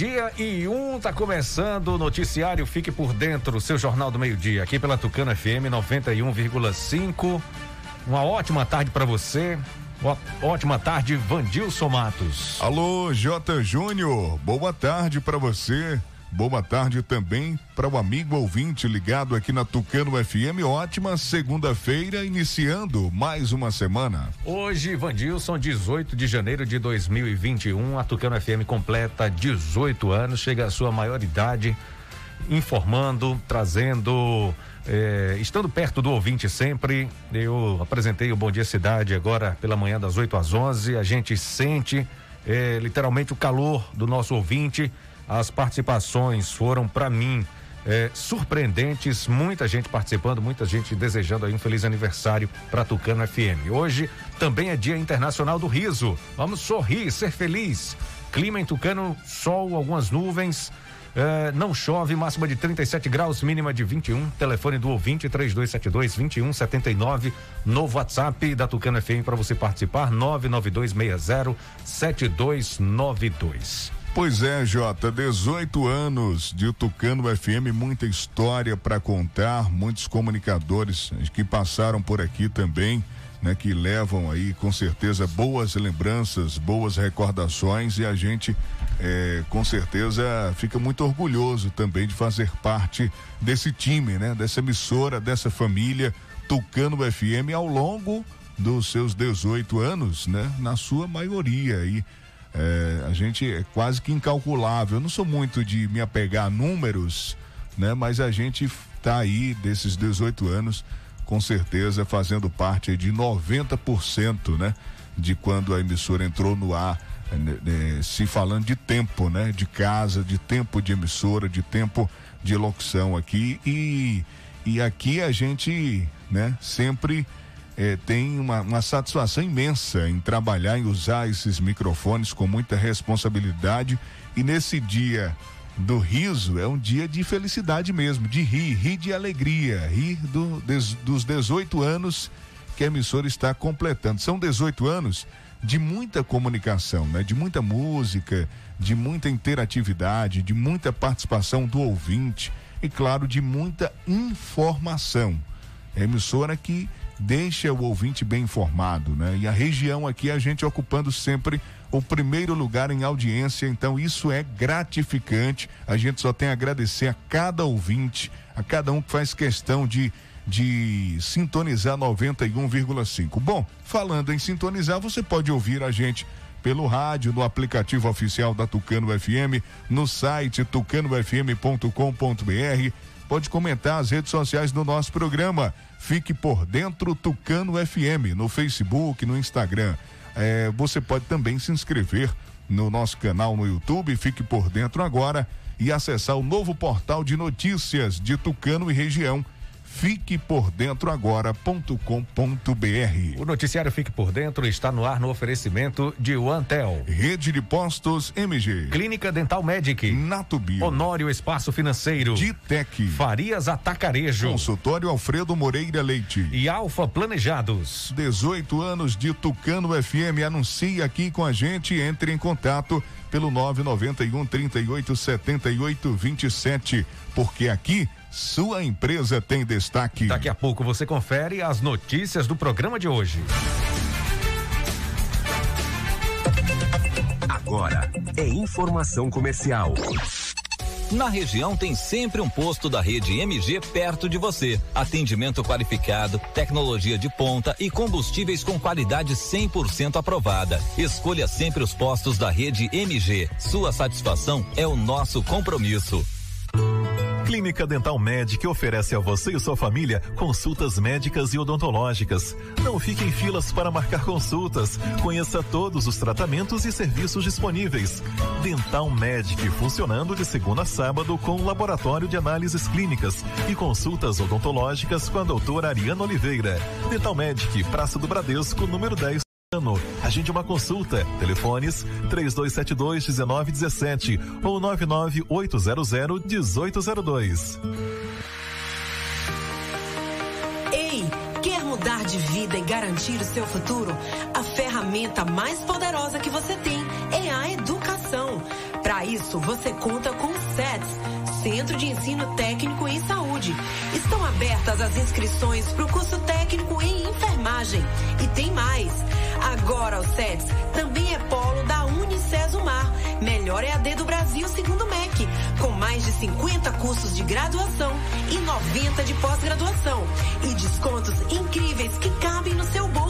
Meio-dia e um, tá começando o noticiário Fique por Dentro, seu Jornal do Meio-Dia, aqui pela Tucana FM 91,5. Uma ótima tarde para você. Ó- Ótima tarde, Vandilson Matos. Alô, J. Júnior, boa tarde para você. Boa tarde também para o amigo ouvinte ligado aqui na Tucano FM. Ótima segunda-feira, iniciando mais uma semana. Hoje, Vandilson, 18 de janeiro de 2021, a Tucano FM completa 18 anos, chega à sua maioridade, informando, trazendo, eh, estando perto do ouvinte sempre. Eu apresentei o Bom Dia Cidade agora pela manhã das 8 às 11. A gente sente eh, literalmente o calor do nosso ouvinte. As participações foram para mim é, surpreendentes, muita gente participando, muita gente desejando aí um feliz aniversário para Tucano FM. Hoje também é Dia Internacional do Riso. Vamos sorrir, ser feliz. Clima em Tucano, sol, algumas nuvens. é, não chove, máxima de 37 graus, mínima de 21. Telefone do ouvinte 3272 2179. Novo WhatsApp da Tucano FM para você participar: 99260 7292. Pois é, Jota, 18 anos de Tucano FM, muita história para contar, muitos comunicadores que passaram por aqui também, né, que levam aí com certeza boas lembranças, boas recordações e a gente eh, com certeza fica muito orgulhoso também de fazer parte desse time, né, dessa emissora, dessa família Tucano FM ao longo dos seus 18 anos, né, na sua maioria aí. É, a gente é quase que incalculável. Eu não sou muito de me apegar a números, né? Mas a gente tá aí desses 18 anos, com certeza fazendo parte de 90%, né? De quando a emissora entrou no ar, né, né, se falando de tempo, né? De casa, de tempo de emissora, de tempo de locução aqui e e aqui a gente, né? Sempre eh, tem uma, uma satisfação imensa em trabalhar, em usar esses microfones com muita responsabilidade. E nesse dia do riso, é um dia de felicidade mesmo, de rir, rir de alegria, rir do, des- dos 18 anos que a emissora está completando. São 18 anos de muita comunicação, né? De muita música, de muita interatividade, de muita participação do ouvinte e, claro, de muita informação. É a emissora que deixa o ouvinte bem informado, né? E a região aqui a gente ocupando sempre o primeiro lugar em audiência, então isso é gratificante. A gente só tem a agradecer a cada ouvinte, a cada um que faz questão de de sintonizar 91,5. Bom, falando em sintonizar, você pode ouvir a gente pelo rádio, no aplicativo oficial da Tucano FM, no site tucanofm.com.br. Pode comentar as redes sociais do nosso programa. Fique por dentro Tucano FM, no Facebook, no Instagram. É, você pode também se inscrever no nosso canal no YouTube, fique por dentro agora e acessar o novo portal de notícias de Tucano e região. Fique por dentro agora.com.br. O noticiário Fique por Dentro está no ar no oferecimento de OneTel. Rede de Postos MG. Clínica Dental Medic. Natubio. Honório Espaço Financeiro. Ditec. Farias Atacarejo. Consultório Alfredo Moreira Leite. E Alfa Planejados. 18 anos de Tucano FM. Anuncia aqui com a gente. Entre em contato pelo 991 38 78 27. Porque aqui sua empresa tem destaque. Daqui a pouco você confere as notícias do programa de hoje. Agora é informação comercial. Na região tem sempre um posto da rede MG perto de você. Atendimento qualificado, tecnologia de ponta e combustíveis com qualidade 100% aprovada. Escolha sempre os postos da rede MG. Sua satisfação é o nosso compromisso. Clínica Dental Medic oferece a você e sua família consultas médicas e odontológicas. Não fique em filas para marcar consultas. Conheça todos os tratamentos e serviços disponíveis. Dental Medic funcionando de segunda a sábado com laboratório de análises clínicas e consultas odontológicas com a doutora Ariana Oliveira. Dental Medic, Praça do Bradesco, número 10. Ano. Agende uma consulta. Telefones 3272 1917 ou 99800 1802. Ei, quer mudar de vida e garantir o seu futuro? A ferramenta mais poderosa que você tem é a educação. Para isso, você conta com o SETS, Centro de Ensino Técnico em Saúde. Estão abertas as inscrições para o curso técnico em enfermagem. E tem mais. Agora o SETS também é polo da Unicesumar, melhor EAD do Brasil segundo o MEC, com mais de 50 cursos de graduação e 90 de pós-graduação e descontos incríveis que cabem no seu bolso.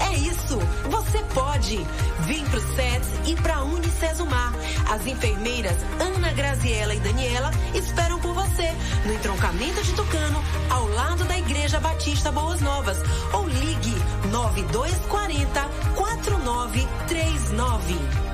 É isso, você pode. Vem pro SETS e pra Unicesumar. As enfermeiras Ana Graziela e Daniela esperam por você no entroncamento de Tucano, ao lado da Igreja Batista Boas Novas. Ou ligue 9240 4939.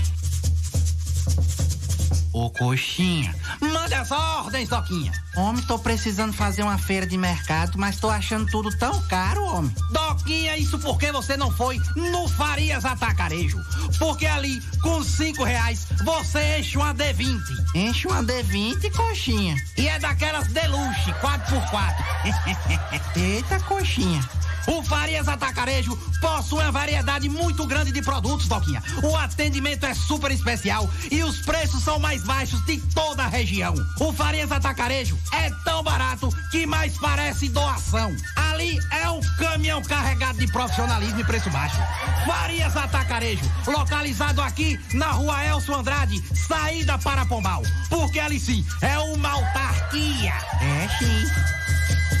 Ô coxinha, manda as ordens, Doquinha. Homem, tô precisando fazer uma feira de mercado, mas tô achando tudo tão caro, homem. Doquinha, isso porque você não foi no Farias Atacarejo. Porque ali, com cinco reais, você enche uma D20. Enche uma D20, coxinha. E é daquelas deluxe, 4x4. Eita, coxinha. O Farias Atacarejo possui uma variedade muito grande de produtos, Doquinha. O atendimento é super especial e os preços são mais baixos de toda a região. O Farias Atacarejo é tão barato que mais parece doação. Ali é um caminhão carregado de profissionalismo e preço baixo. Farias Atacarejo, localizado aqui na rua Elcio Andrade, saída para Pombal. Porque ali sim é uma autarquia. É sim.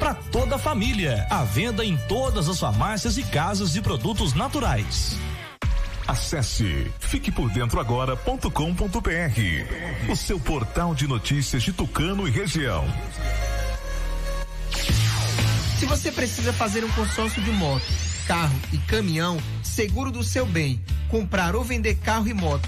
para toda a família. À venda em todas as farmácias e casas de produtos naturais. Acesse fiquepordentroagora.com.br, o seu portal de notícias de Tucano e região. Se você precisa fazer um consórcio de moto, carro e caminhão, seguro do seu bem, comprar ou vender carro e moto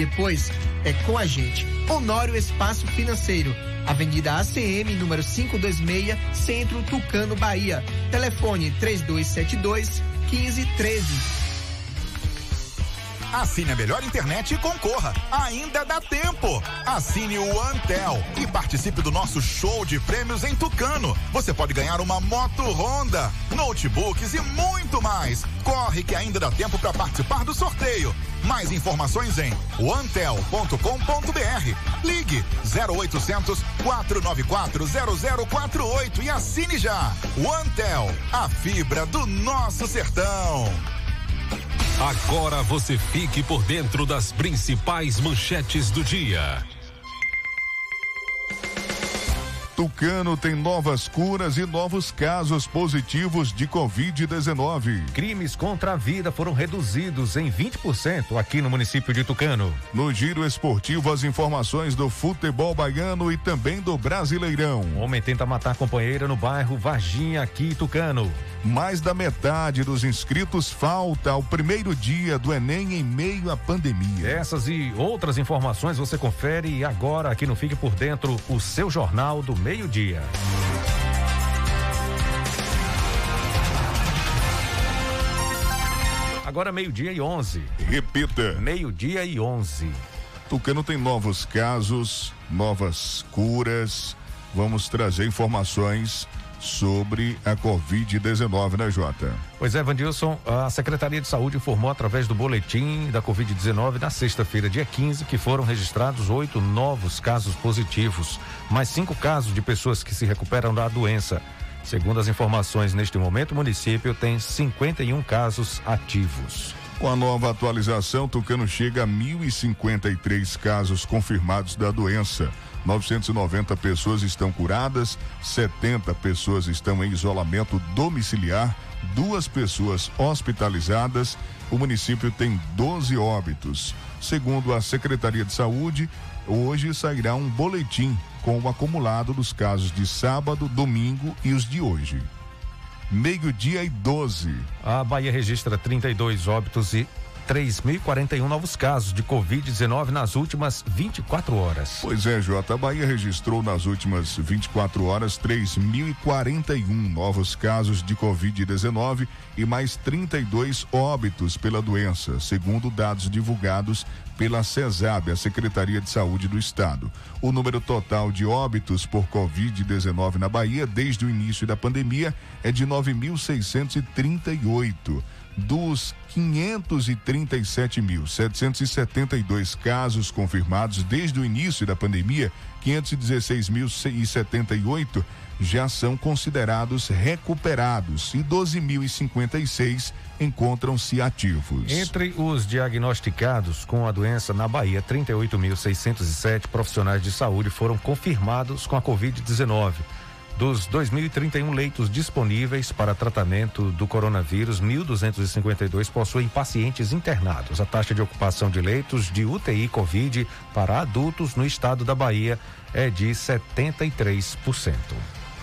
Depois é com a gente. Honório Espaço Financeiro. Avenida ACM, número 526, Centro Tucano, Bahia. Telefone 3272 1513. Assine a melhor internet e concorra. Ainda dá tempo. Assine o Antel e participe do nosso show de prêmios em Tucano. Você pode ganhar uma moto Honda, notebooks e muito mais. Corre que ainda dá tempo para participar do sorteio. Mais informações em antel.com.br. Ligue 0800 494 0048 e assine já. O Antel, a fibra do nosso sertão. Agora você fique por dentro das principais manchetes do dia. Tucano tem novas curas e novos casos positivos de Covid-19. Crimes contra a vida foram reduzidos em 20% aqui no município de Tucano. No giro esportivo, as informações do futebol baiano e também do Brasileirão. Homem tenta matar companheira no bairro Varginha, aqui em Tucano. Mais da metade dos inscritos falta ao primeiro dia do Enem em meio à pandemia. Essas e outras informações você confere agora aqui no Fique por Dentro, o seu jornal do meio-dia. Agora meio-dia e 11. Repita. Meio-dia e 11. Tucano tem novos casos, novas curas vamos trazer informações sobre a Covid-19, né, Jota? Pois é, Vandilson, a Secretaria de Saúde informou através do boletim da Covid-19 na sexta-feira, dia 15, que foram registrados oito novos casos positivos, mais cinco casos de pessoas que se recuperam da doença. Segundo as informações, neste momento, o município tem 51 casos ativos. Com a nova atualização, Tucano chega a 1.053 casos confirmados da doença. 990 pessoas estão curadas, 70 pessoas estão em isolamento domiciliar, duas pessoas hospitalizadas. O município tem 12 óbitos. Segundo a Secretaria de Saúde, hoje sairá um boletim com o acumulado dos casos de sábado, domingo e os de hoje. Meio-dia e 12. A Bahia registra 32 óbitos e 3.041 novos casos de Covid-19 nas últimas 24 horas. Pois é, Jota. A Bahia registrou nas últimas 24 horas 3.041 novos casos de Covid-19 e mais 32 óbitos pela doença, segundo dados divulgados pela CESAB, a Secretaria de Saúde do Estado. O número total de óbitos por Covid-19 na Bahia desde o início da pandemia é de 9.638 dos 537.772 casos confirmados desde o início da pandemia, 516.078 já são considerados recuperados e 12.056 encontram-se ativos. Entre os diagnosticados com a doença na Bahia, 38.607 profissionais de saúde foram confirmados com a Covid-19. Dos 2.031 leitos disponíveis para tratamento do coronavírus, 1.252 possuem pacientes internados. A taxa de ocupação de leitos de UTI Covid para adultos no estado da Bahia é de 73%.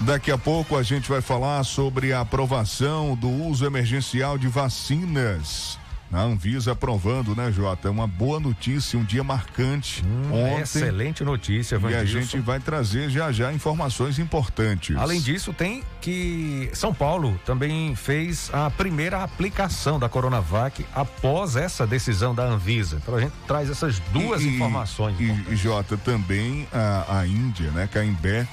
Daqui a pouco a gente vai falar sobre a aprovação do uso emergencial de vacinas. A Anvisa aprovando, né, Jota? Uma boa notícia, um dia marcante. Hum, ontem. Excelente notícia, Vandilson. E a gente vai trazer já já informações importantes. Além disso, tem que São Paulo também fez a primeira aplicação da Coronavac após essa decisão da Anvisa. Então a gente traz essas duas e, informações. E, e, Jota, também a, a Índia, né, Caimbé,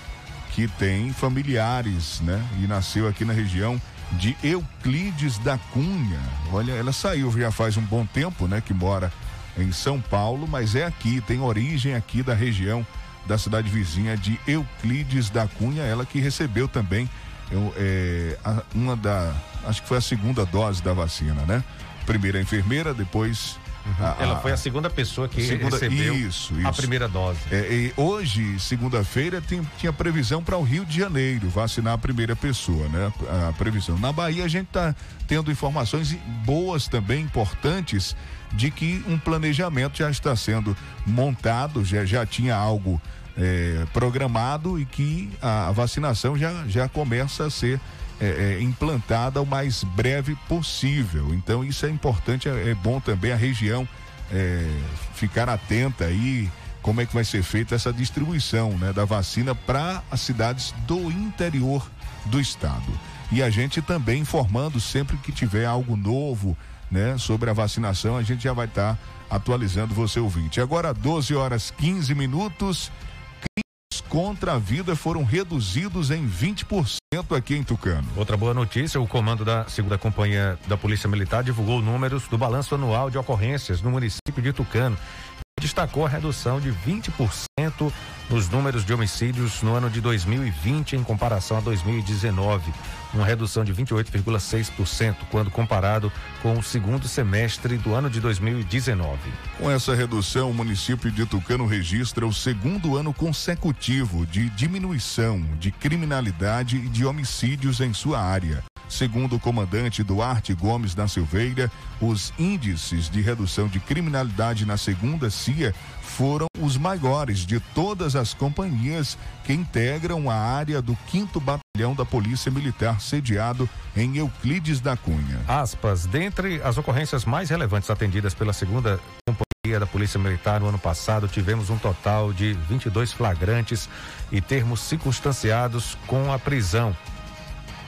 que tem familiares, né, e nasceu aqui na região de Euclides da Cunha. Olha, ela saiu já faz um bom tempo, né, que mora em São Paulo, mas é aqui, tem origem aqui da região da cidade vizinha de Euclides da Cunha, ela que recebeu também eu, é, uma da, acho que foi a segunda dose da vacina, né? Primeiro a enfermeira, depois. A, Ela foi a segunda pessoa que segunda, recebeu isso, isso. a primeira dose. É, hoje, segunda-feira, tinha previsão para o Rio de Janeiro vacinar a primeira pessoa, né? A, a previsão. Na Bahia, a gente está tendo informações boas também, importantes, de que um planejamento já está sendo montado, já, já tinha algo é, programado e que a, a vacinação já, já começa a ser é, é, implantada o mais breve possível. Então isso é importante, é, é bom também a região é, ficar atenta aí como é que vai ser feita essa distribuição né, da vacina para as cidades do interior do estado. E a gente também informando sempre que tiver algo novo né, sobre a vacinação, a gente já vai estar tá atualizando você ouvinte. Agora 12 horas 15 minutos contra a vida foram reduzidos em 20% aqui em Tucano. Outra boa notícia: o comando da segunda companhia da Polícia Militar divulgou números do balanço anual de ocorrências no município de Tucano. Destacou a redução de 20% nos números de homicídios no ano de 2020 em comparação a 2019 uma redução de 28,6% quando comparado com o segundo semestre do ano de 2019. Com essa redução, o município de Tucano registra o segundo ano consecutivo de diminuição de criminalidade e de homicídios em sua área. Segundo o comandante Duarte Gomes da Silveira, os índices de redução de criminalidade na segunda CIA foram os maiores de todas as companhias que integram a área do 5 Batalhão da Polícia Militar, sediado em Euclides da Cunha. Aspas, dentre as ocorrências mais relevantes atendidas pela segunda companhia da Polícia Militar no ano passado, tivemos um total de 22 flagrantes e termos circunstanciados com a prisão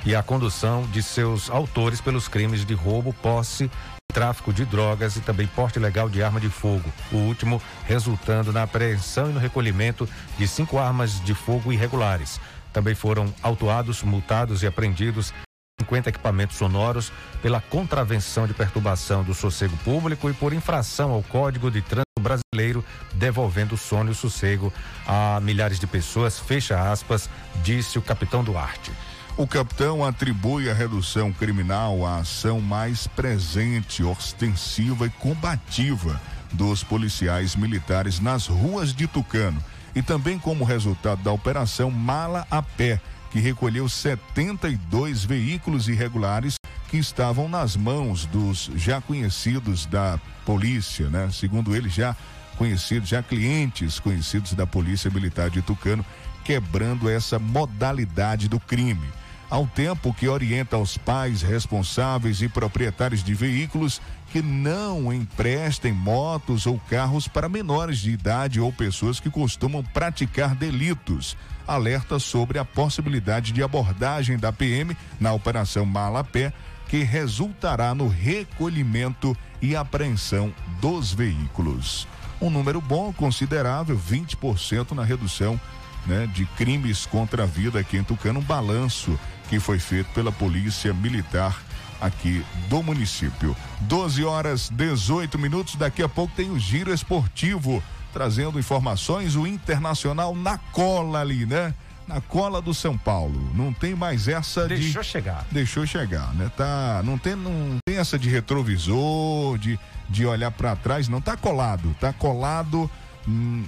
e a condução de seus autores pelos crimes de roubo, posse tráfico de drogas e também porte ilegal de arma de fogo. O último resultando na apreensão e no recolhimento de cinco armas de fogo irregulares. Também foram autuados, multados e apreendidos 50 equipamentos sonoros pela contravenção de perturbação do sossego público e por infração ao Código de Trânsito Brasileiro, devolvendo o sono e o sossego a milhares de pessoas, fecha aspas, disse o capitão Duarte. O capitão atribui a redução criminal à ação mais presente, ostensiva e combativa dos policiais militares nas ruas de Tucano e também como resultado da operação Mala a Pé, que recolheu 72 veículos irregulares que estavam nas mãos dos já conhecidos da polícia, né? Segundo ele, já conhecidos, já clientes conhecidos da Polícia Militar de Tucano, quebrando essa modalidade do crime ao tempo que orienta os pais responsáveis e proprietários de veículos que não emprestem motos ou carros para menores de idade ou pessoas que costumam praticar delitos. Alerta sobre a possibilidade de abordagem da PM na Operação Malapé, que resultará no recolhimento e apreensão dos veículos. Um número bom, considerável, 20% na redução né, de crimes contra a vida aqui em Tucano, um balanço que foi feito pela Polícia Militar aqui do município. 12 horas 18 minutos. Daqui a pouco tem o Giro Esportivo trazendo informações. O Internacional na cola ali, né? Na cola do São Paulo. Não tem mais essa Deixou de. Deixou chegar. Deixou chegar, né? Tá, não tem, não tem essa de retrovisor, de, de olhar para trás, não. Tá colado. Tá colado. Hum,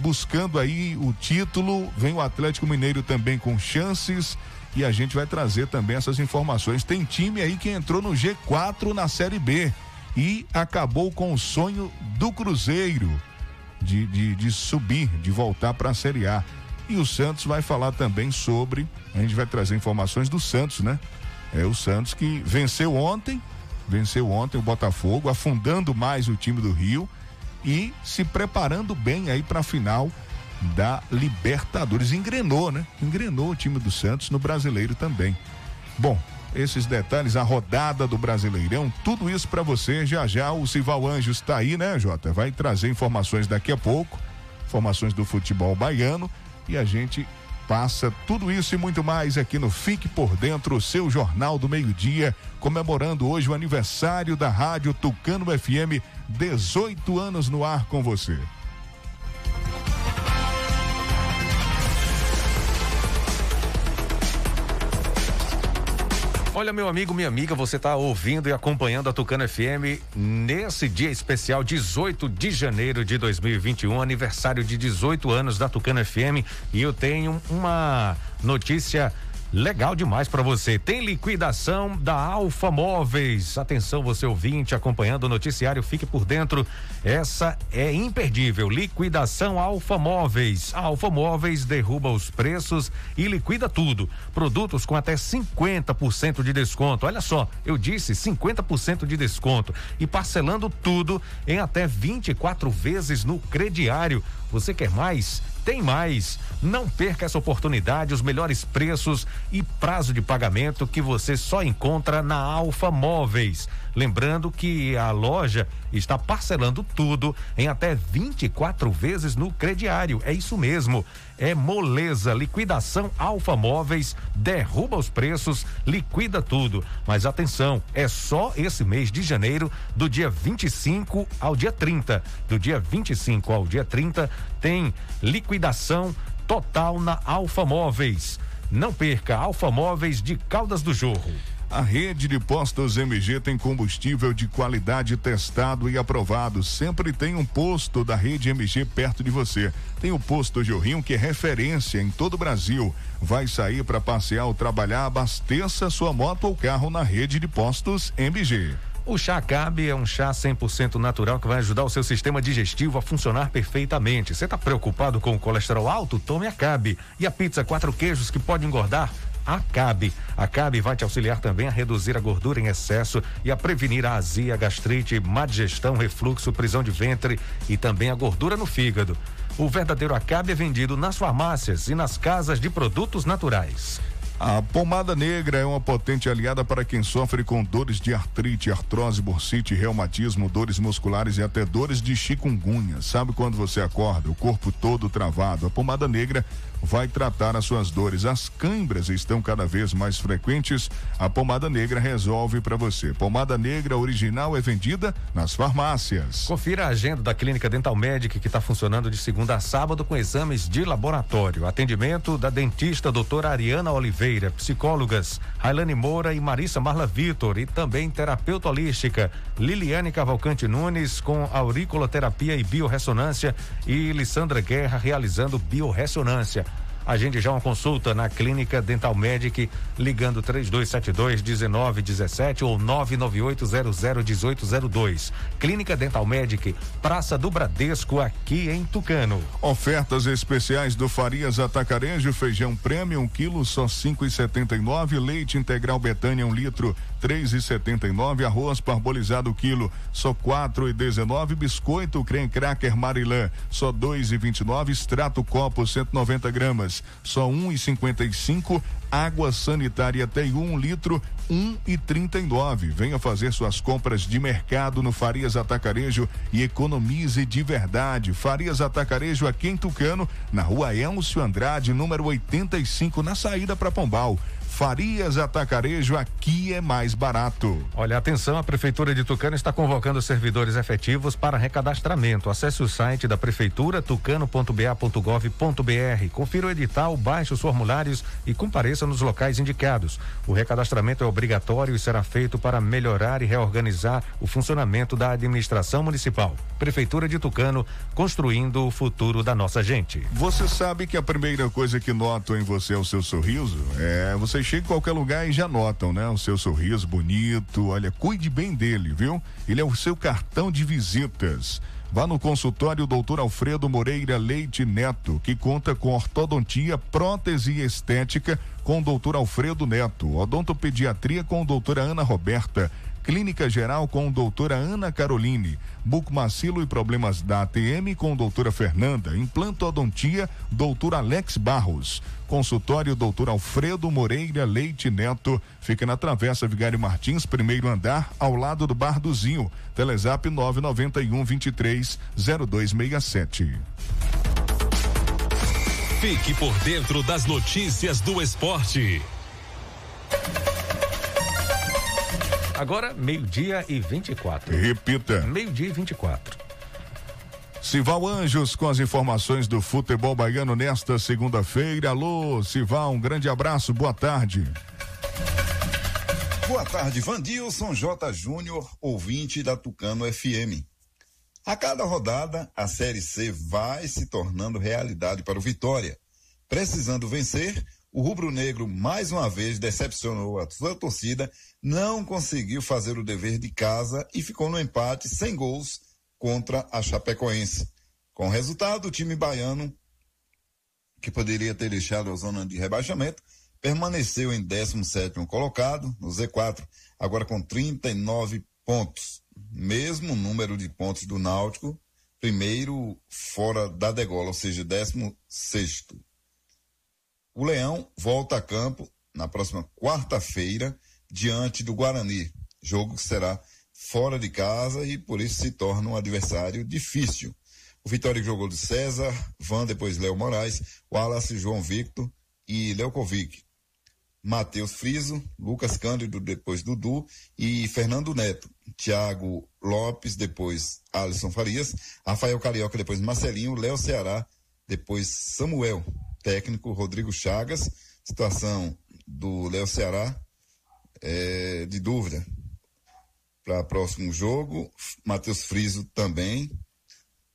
buscando aí o título, vem o Atlético Mineiro também com chances e a gente vai trazer também essas informações. Tem time aí que entrou no G4 na Série B e acabou com o sonho do Cruzeiro de, de, de subir, de voltar para a Série A. E o Santos vai falar também sobre. A gente vai trazer informações do Santos, né? É o Santos que venceu ontem, venceu ontem o Botafogo, afundando mais o time do Rio e se preparando bem aí para a final da Libertadores. Engrenou, né? Engrenou o time do Santos no brasileiro também. Bom, esses detalhes, a rodada do Brasileirão, tudo isso para você. Já já o Sival Anjos está aí, né, Jota? Vai trazer informações daqui a pouco, informações do futebol baiano e a gente passa tudo isso e muito mais aqui no Fique por Dentro, o seu jornal do meio-dia, comemorando hoje o aniversário da Rádio Tucano FM, 18 anos no ar com você. Olha, meu amigo, minha amiga, você está ouvindo e acompanhando a Tucano FM nesse dia especial, 18 de janeiro de 2021, aniversário de 18 anos da Tucano FM. E eu tenho uma notícia Legal demais para você. Tem liquidação da Alfa Móveis. Atenção, você ouvinte, acompanhando o noticiário, fique por dentro. Essa é imperdível. Liquidação Alfa Móveis. A Alfa Móveis derruba os preços e liquida tudo. Produtos com até 50% de desconto. Olha só, eu disse 50% de desconto e parcelando tudo em até 24 vezes no crediário. Você quer mais? Tem mais. Não perca essa oportunidade, os melhores preços e prazo de pagamento que você só encontra na Alfa Móveis. Lembrando que a loja está parcelando tudo em até 24 vezes no crediário. É isso mesmo. É moleza, liquidação Alfa Móveis, derruba os preços, liquida tudo. Mas atenção, é só esse mês de janeiro, do dia 25 ao dia 30. Do dia 25 ao dia 30 tem liquidação total na Alfa Móveis. Não perca Alfa Móveis de Caldas do Jorro. A rede de postos MG tem combustível de qualidade testado e aprovado. Sempre tem um posto da rede MG perto de você. Tem o posto Jorrinho, que é referência em todo o Brasil. Vai sair para passear ou trabalhar, abasteça sua moto ou carro na rede de postos MG. O chá Cabe é um chá 100% natural que vai ajudar o seu sistema digestivo a funcionar perfeitamente. Você está preocupado com o colesterol alto? Tome a Cabe. E a pizza quatro queijos que pode engordar? Acabe. Acabe vai te auxiliar também a reduzir a gordura em excesso e a prevenir a azia, gastrite, má digestão, refluxo, prisão de ventre e também a gordura no fígado. O verdadeiro Acabe é vendido nas farmácias e nas casas de produtos naturais. A pomada negra é uma potente aliada para quem sofre com dores de artrite, artrose, bursite, reumatismo, dores musculares e até dores de chikungunya. Sabe quando você acorda, o corpo todo travado? A pomada negra vai tratar as suas dores. As câimbras estão cada vez mais frequentes. A pomada negra resolve para você. Pomada negra original é vendida nas farmácias. Confira a agenda da Clínica Dental Medic que está funcionando de segunda a sábado com exames de laboratório. Atendimento da dentista doutora Ariana Oliveira, psicólogas Railane Moura e Marissa Marla Vitor e também terapeuta holística Liliane Cavalcante Nunes com auriculoterapia e biorressonância e Lissandra Guerra realizando biorressonância. Agende já uma consulta na Clínica Dental Medic, ligando 3272 1917 ou 99800 1802. Clínica Dental Medic, Praça do Bradesco, aqui em Tucano. Ofertas especiais do Farias Atacarejo, feijão prêmio, um quilo, só cinco e setenta e nove, leite integral Betânia, um litro, três e setenta e nove, arroz parbolizado quilo, só quatro e dezenove, biscoito creme cracker Marilã, só dois e vinte e nove, extrato copo 190 gramas, só um e cinquenta e cinco, água sanitária tem um litro, um e trinta e nove. Venha fazer suas compras de mercado no Farias Atacarejo e economize de verdade. Farias Atacarejo aqui em Tucano, na rua Elcio Andrade, número 85, na saída para Pombal. Farias Atacarejo, aqui é mais barato. Olha, atenção, a Prefeitura de Tucano está convocando servidores efetivos para recadastramento. Acesse o site da Prefeitura, tucano.ba.gov.br. Confira o edital, baixe os formulários e compareça nos locais indicados. O recadastramento é obrigatório e será feito para melhorar e reorganizar o funcionamento da administração municipal. Prefeitura de Tucano, construindo o futuro da nossa gente. Você sabe que a primeira coisa que noto em você é o seu sorriso? É, você chega em qualquer lugar e já notam, né? O seu sorriso bonito. Olha, cuide bem dele, viu? Ele é o seu cartão de visitas. Vá no consultório Dr. Alfredo Moreira Leite Neto, que conta com ortodontia, prótese e estética com o Dr. Alfredo Neto, odontopediatria com a doutora Ana Roberta, Clínica Geral com doutora Ana Caroline, Bucmacilo e Problemas da ATM com doutora Fernanda, Implantodontia, doutor Alex Barros, Consultório doutor Alfredo Moreira Leite Neto, fica na Travessa Vigário Martins, primeiro andar, ao lado do Bar do Zinho, Telezap 991 23 0267. Fique por dentro das notícias do esporte. Agora, meio-dia e 24. Repita. Meio-dia e 24. Sival Anjos com as informações do futebol baiano nesta segunda-feira. Alô, Sival, um grande abraço, boa tarde. Boa tarde, Vandilson J. Júnior, ouvinte da Tucano FM. A cada rodada, a Série C vai se tornando realidade para o Vitória. Precisando vencer, o rubro-negro mais uma vez decepcionou a sua torcida, não conseguiu fazer o dever de casa e ficou no empate sem gols contra a Chapecoense. Com o resultado, o time baiano, que poderia ter deixado a zona de rebaixamento, permaneceu em 17º colocado no Z4, agora com 39 pontos, mesmo número de pontos do Náutico, primeiro fora da degola, ou seja, 16º. O Leão volta a campo na próxima quarta-feira diante do Guarani, jogo que será fora de casa e por isso se torna um adversário difícil. O Vitória jogou de César, Van, depois Léo Moraes, Wallace, João Victor e Leucovic. Matheus Friso, Lucas Cândido, depois Dudu e Fernando Neto. Thiago Lopes, depois Alisson Farias, Rafael Carioca, depois Marcelinho, Léo Ceará, depois Samuel, técnico Rodrigo Chagas, situação do Léo Ceará é, de dúvida para próximo jogo, Matheus Friso também,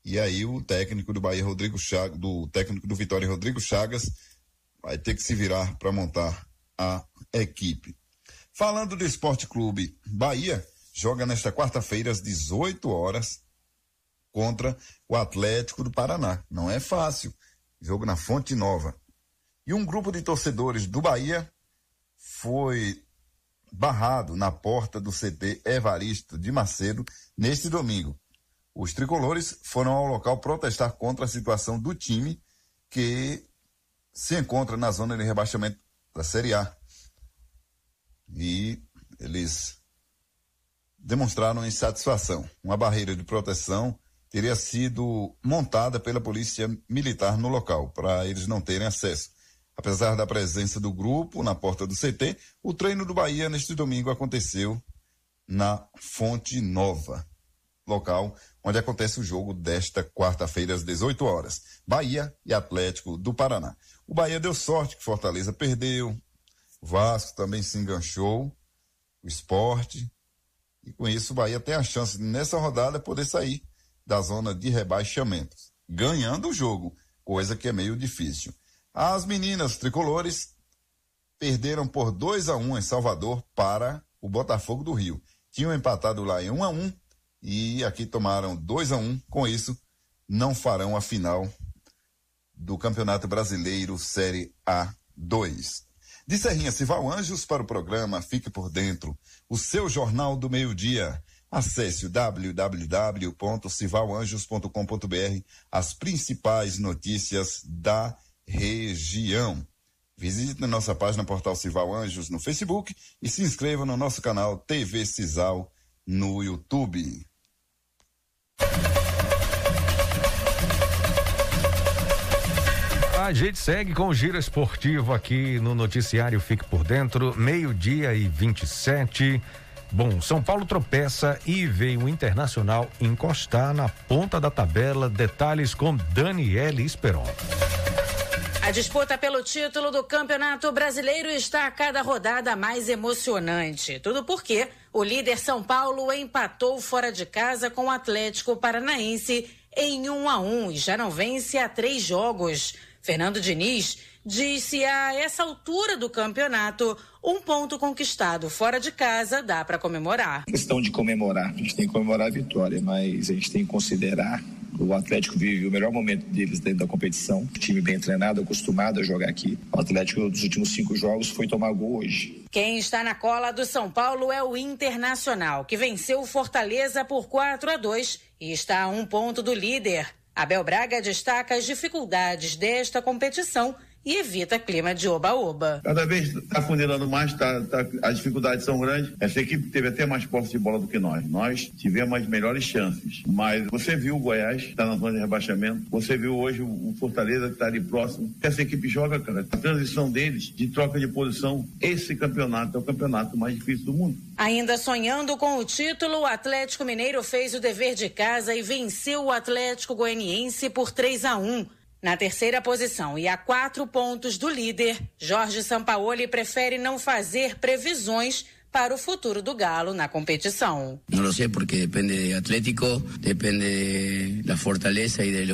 e aí o técnico do Bahia, Rodrigo Chagas, do técnico do Vitória, Rodrigo Chagas, vai ter que se virar para montar a equipe. Falando do Esporte Clube Bahia, joga nesta quarta-feira às 18 horas contra o Atlético do Paraná. Não é fácil. Jogo na Fonte Nova. E um grupo de torcedores do Bahia foi barrado na porta do CT Evaristo de Macedo neste domingo. Os tricolores foram ao local protestar contra a situação do time que se encontra na zona de rebaixamento da Série A. E eles demonstraram insatisfação. Uma barreira de proteção teria sido montada pela polícia militar no local, para eles não terem acesso. Apesar da presença do grupo na porta do CT, o treino do Bahia neste domingo aconteceu na Fonte Nova, local onde acontece o jogo desta quarta-feira às 18 horas. Bahia e Atlético do Paraná. O Bahia deu sorte que Fortaleza perdeu, Vasco também se enganchou, o esporte, e com isso o Bahia tem a chance nessa rodada poder sair da zona de rebaixamento, ganhando o jogo, coisa que é meio difícil. As meninas tricolores perderam por 2 a 1 um em Salvador para o Botafogo do Rio. Tinham empatado lá em 1 um a 1 um, e aqui tomaram 2 a 1 um. Com isso, não farão a final do Campeonato Brasileiro Série A2. De Serrinha Cival Anjos para o programa Fique por Dentro, o seu jornal do meio-dia. Acesse www.civalanjos.com.br, as principais notícias da região. Visite nossa página Portal Cival Anjos no Facebook e se inscreva no nosso canal TV Cisal no YouTube. A gente segue com o giro esportivo aqui no noticiário Fique por Dentro, meio-dia e 27. Bom, São Paulo tropeça e veio o Internacional encostar na ponta da tabela. Detalhes com Daniele Esperon. A disputa pelo título do Campeonato Brasileiro está a cada rodada mais emocionante. Tudo porque o líder São Paulo empatou fora de casa com o Atlético Paranaense em 1 um a 1 um, e já não vence há três jogos. Fernando Diniz disse a essa altura do campeonato, um ponto conquistado fora de casa dá para comemorar. Questão de comemorar, a gente tem que comemorar a vitória, mas a gente tem que considerar o Atlético vive o melhor momento deles dentro da competição. Time bem treinado, acostumado a jogar aqui. O Atlético, nos últimos cinco jogos, foi tomar gol hoje. Quem está na cola do São Paulo é o Internacional, que venceu o Fortaleza por 4 a 2 e está a um ponto do líder. Abel Braga destaca as dificuldades desta competição e evita clima de oba-oba. Cada vez está funilando mais, tá, tá, as dificuldades são grandes. Essa equipe teve até mais posse de bola do que nós. Nós tivemos as melhores chances. Mas você viu o Goiás, está na zona de rebaixamento. Você viu hoje o Fortaleza, que está ali próximo. Essa equipe joga, cara. A transição deles de troca de posição, esse campeonato é o campeonato mais difícil do mundo. Ainda sonhando com o título, o Atlético Mineiro fez o dever de casa e venceu o Atlético Goianiense por 3 a 1. Na terceira posição e a quatro pontos do líder, Jorge Sampaoli prefere não fazer previsões para o futuro do Galo na competição. Não sei porque depende do Atlético, depende da fortaleza e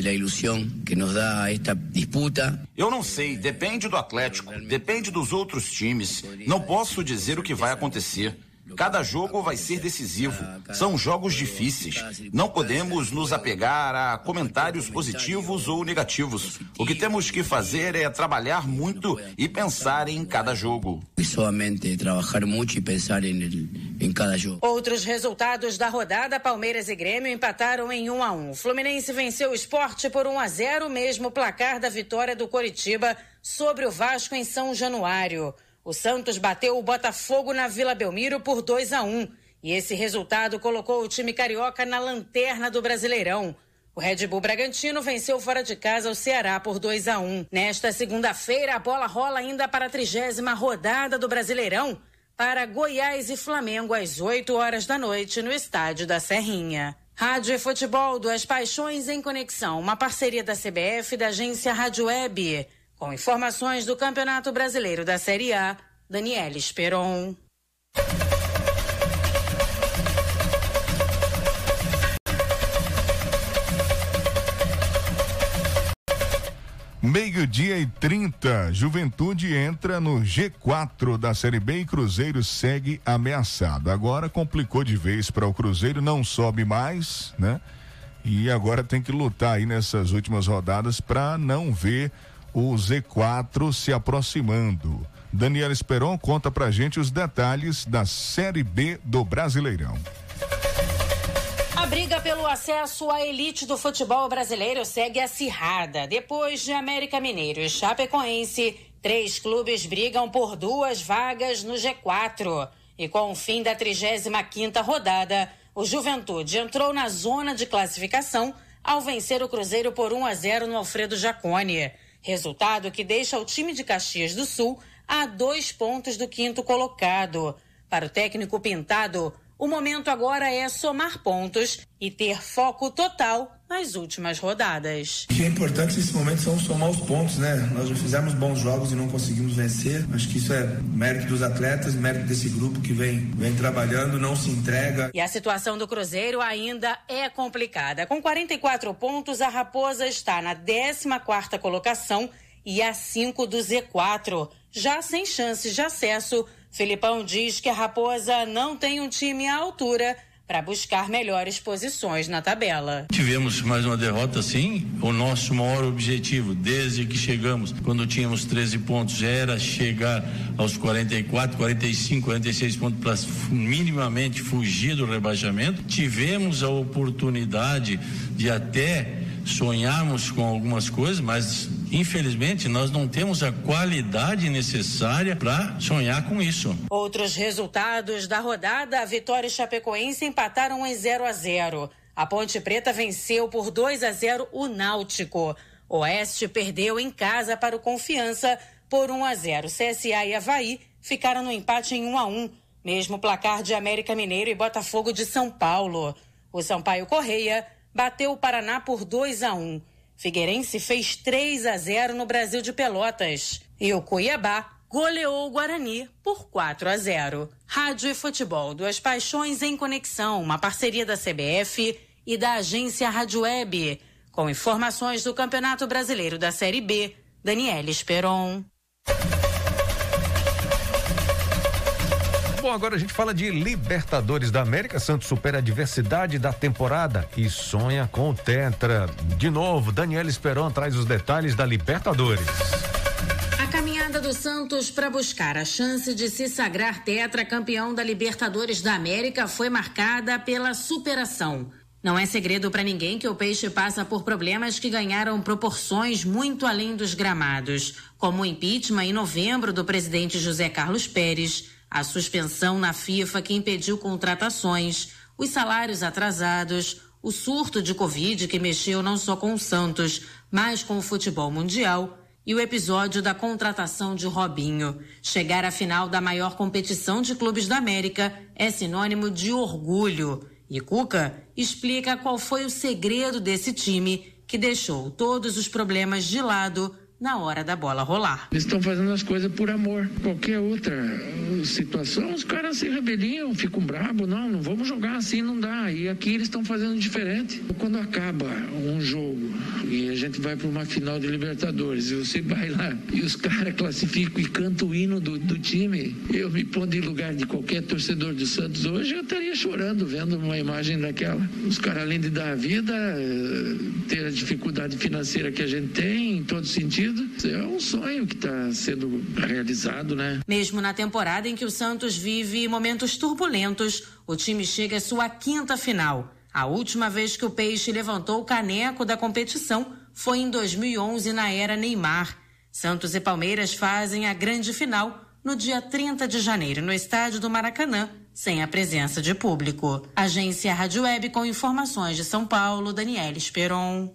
da ilusão que nos dá esta disputa. Eu não sei, depende do Atlético, depende dos outros times. Não posso dizer o que vai acontecer. Cada jogo vai ser decisivo. São jogos difíceis. Não podemos nos apegar a comentários positivos ou negativos. O que temos que fazer é trabalhar muito e pensar em cada jogo. Somente trabalhar muito e pensar em, em cada jogo. Outros resultados da rodada: Palmeiras e Grêmio empataram em 1 a 1. Fluminense venceu o esporte por 1 a 0, mesmo placar da vitória do Coritiba sobre o Vasco em São Januário. O Santos bateu o Botafogo na Vila Belmiro por 2 a 1 e esse resultado colocou o time carioca na lanterna do Brasileirão. O Red Bull Bragantino venceu fora de casa o Ceará por 2 a 1. Nesta segunda-feira, a bola rola ainda para a trigésima rodada do Brasileirão para Goiás e Flamengo às 8 horas da noite no estádio da Serrinha. Rádio e Futebol, duas paixões em conexão, uma parceria da CBF e da agência Rádio Web. Com informações do Campeonato Brasileiro da Série A, Daniela Esperon. Meio-dia e 30, Juventude entra no G4 da Série B e Cruzeiro segue ameaçado. Agora complicou de vez para o Cruzeiro, não sobe mais, né? E agora tem que lutar aí nessas últimas rodadas para não ver o Z4 se aproximando. Daniela Esperon conta pra gente os detalhes da Série B do Brasileirão. A briga pelo acesso à elite do futebol brasileiro segue acirrada. Depois de América Mineiro e Chapecoense Três clubes brigam por duas vagas no G4. E com o fim da 35ª rodada, o Juventude entrou na zona de classificação ao vencer o Cruzeiro por 1 a 0 no Alfredo Jacone. Resultado que deixa o time de Caxias do Sul a dois pontos do quinto colocado. Para o técnico Pintado, o momento agora é somar pontos e ter foco total nas últimas rodadas. O que é importante nesse momento são somar os pontos, né? Nós já fizemos bons jogos e não conseguimos vencer. Acho que isso é mérito dos atletas, mérito desse grupo que vem, vem trabalhando, não se entrega. E a situação do Cruzeiro ainda é complicada. Com 44 pontos, a Raposa está na 14ª colocação e a 5 do Z4, já sem chances de acesso Filipão diz que a Raposa não tem um time à altura para buscar melhores posições na tabela. Tivemos mais uma derrota, sim. O nosso maior objetivo, desde que chegamos, quando tínhamos 13 pontos, era chegar aos 44, 45, 46 pontos para minimamente fugir do rebaixamento. Tivemos a oportunidade de até sonharmos com algumas coisas, mas infelizmente nós não temos a qualidade necessária para sonhar com isso. Outros resultados da rodada: a Vitória e Chapecoense empataram em 0 a 0. A Ponte Preta venceu por 2 a 0 o Náutico. Oeste perdeu em casa para o Confiança por 1 a 0. CSA e Havaí ficaram no empate em 1 a 1, mesmo placar de América Mineiro e Botafogo de São Paulo. O Sampaio Correia bateu o Paraná por 2 a 1. Figueirense fez 3 a 0 no Brasil de Pelotas. E o Cuiabá goleou o Guarani por 4 a 0. Rádio e futebol, duas paixões em conexão, uma parceria da CBF e da agência Rádio Web. Com informações do Campeonato Brasileiro da Série B, Daniela Esperon. Bom, agora a gente fala de Libertadores da América. Santos supera a adversidade da temporada e sonha com o Tetra. De novo, Daniel Esperon traz os detalhes da Libertadores. A caminhada do Santos para buscar a chance de se sagrar tetra campeão da Libertadores da América foi marcada pela superação. Não é segredo para ninguém que o Peixe passa por problemas que ganharam proporções muito além dos gramados, como o impeachment em novembro do presidente José Carlos Pérez, a suspensão na FIFA que impediu contratações, os salários atrasados, o surto de Covid que mexeu não só com o Santos, mas com o futebol mundial e o episódio da contratação de Robinho. Chegar à final da maior competição de clubes da América é sinônimo de orgulho. E Cuca explica qual foi o segredo desse time que deixou todos os problemas de lado na hora da bola rolar. Eles estão fazendo as coisas por amor. Qualquer outra situação, os caras se rebeliam, ficam bravos. Não, não vamos jogar assim, não dá. E aqui eles estão fazendo diferente. Quando acaba um jogo e a gente vai para uma final de Libertadores e você vai lá e os caras classificam e cantam o hino do, do time, eu me pondo em lugar de qualquer torcedor do Santos hoje, eu estaria chorando vendo uma imagem daquela. Os caras, além de dar a vida, eh, ter a dificuldade financeira que a gente tem, em todo sentido, é um sonho que está sendo realizado, né? Mesmo na temporada em que o Santos vive momentos turbulentos, o time chega à sua quinta final. A última vez que o Peixe levantou o caneco da competição foi em 2011 na era Neymar. Santos e Palmeiras fazem a grande final no dia 30 de janeiro no estádio do Maracanã, sem a presença de público. Agência Rádio Web com informações de São Paulo, Daniela Esperon.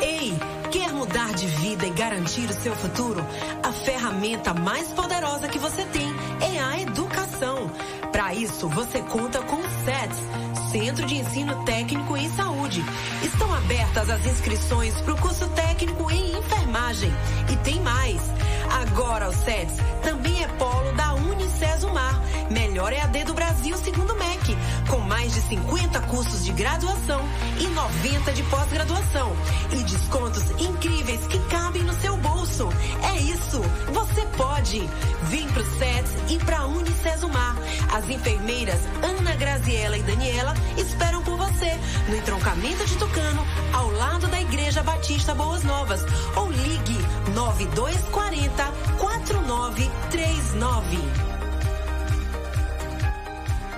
Ei, quer mudar de vida e garantir o seu futuro, a ferramenta mais poderosa que você tem é a educação. Para isso, você conta com o SETS, Centro de Ensino Técnico em Saúde. Estão abertas as inscrições para o curso técnico em enfermagem. E tem mais. Agora o SETS também é polo da Unicesumar, melhor EAD do Brasil segundo o MEC, com mais de 50 cursos de graduação e 90 de pós-graduação e descontos incríveis que cabem no seu bolso. É isso, você pode. Vem pro SETS e pra Unicesumar. As enfermeiras Ana Graziela e Daniela esperam por você no entroncamento de Tucano, ao lado da Igreja Batista Boas Novas. Ou ligue 9240 4939.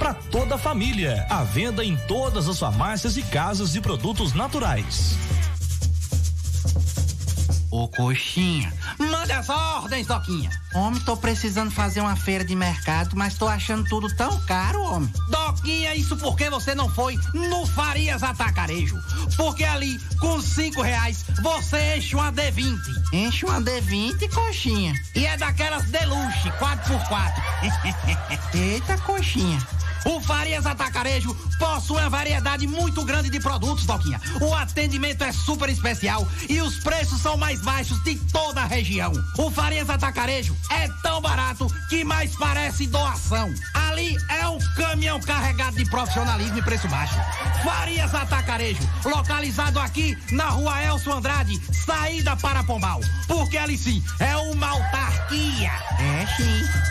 para toda a família. À venda em todas as farmácias e casas de produtos naturais. Ô coxinha, manda as ordens, Doquinha. Homem, tô precisando fazer uma feira de mercado, mas tô achando tudo tão caro, homem. Doquinha, isso porque você não foi no Farias Atacarejo. Porque ali, com cinco reais, você enche uma D20. Enche uma D20, coxinha. E é daquelas deluxe, 4x4. Eita, coxinha. O Farias Atacarejo possui uma variedade muito grande de produtos, Doquinha. O atendimento é super especial e os preços são mais baixos de toda a região. O Farias Atacarejo é tão barato que mais parece doação. Ali é um caminhão carregado de profissionalismo e preço baixo. Farias Atacarejo, localizado aqui na rua Elcio Andrade, saída para Pombal. Porque ali sim é uma autarquia. É sim.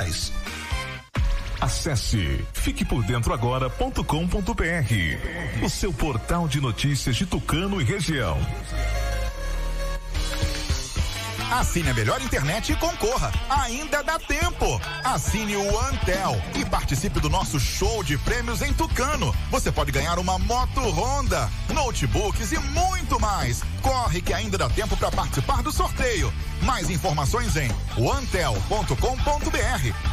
Acesse fiquepordentroagora.com.br, o seu portal de notícias de Tucano e região. Assine a melhor internet e concorra. Ainda dá tempo. Assine o Antel e participe do nosso show de prêmios em Tucano. Você pode ganhar uma moto Honda, notebooks e muito mais. Corre que ainda dá tempo para participar do sorteio. Mais informações em antel.com.br.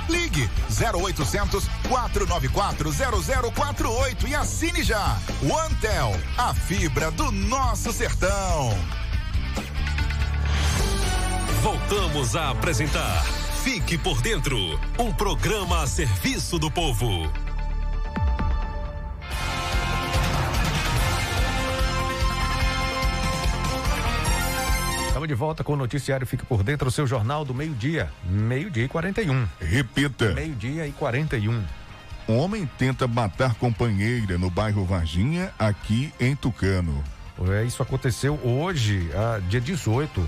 Ligue 0800 494 0048 e assine já. O Antel, a fibra do nosso sertão. Voltamos a apresentar Fique por Dentro um programa a serviço do povo. Estamos de volta com o noticiário Fique por Dentro, o seu jornal do meio-dia. Meio-dia e 41. Repita. Meio-dia e 41. Homem tenta matar companheira no bairro Varginha, aqui em Tucano. É, isso aconteceu hoje, ah, dia 18.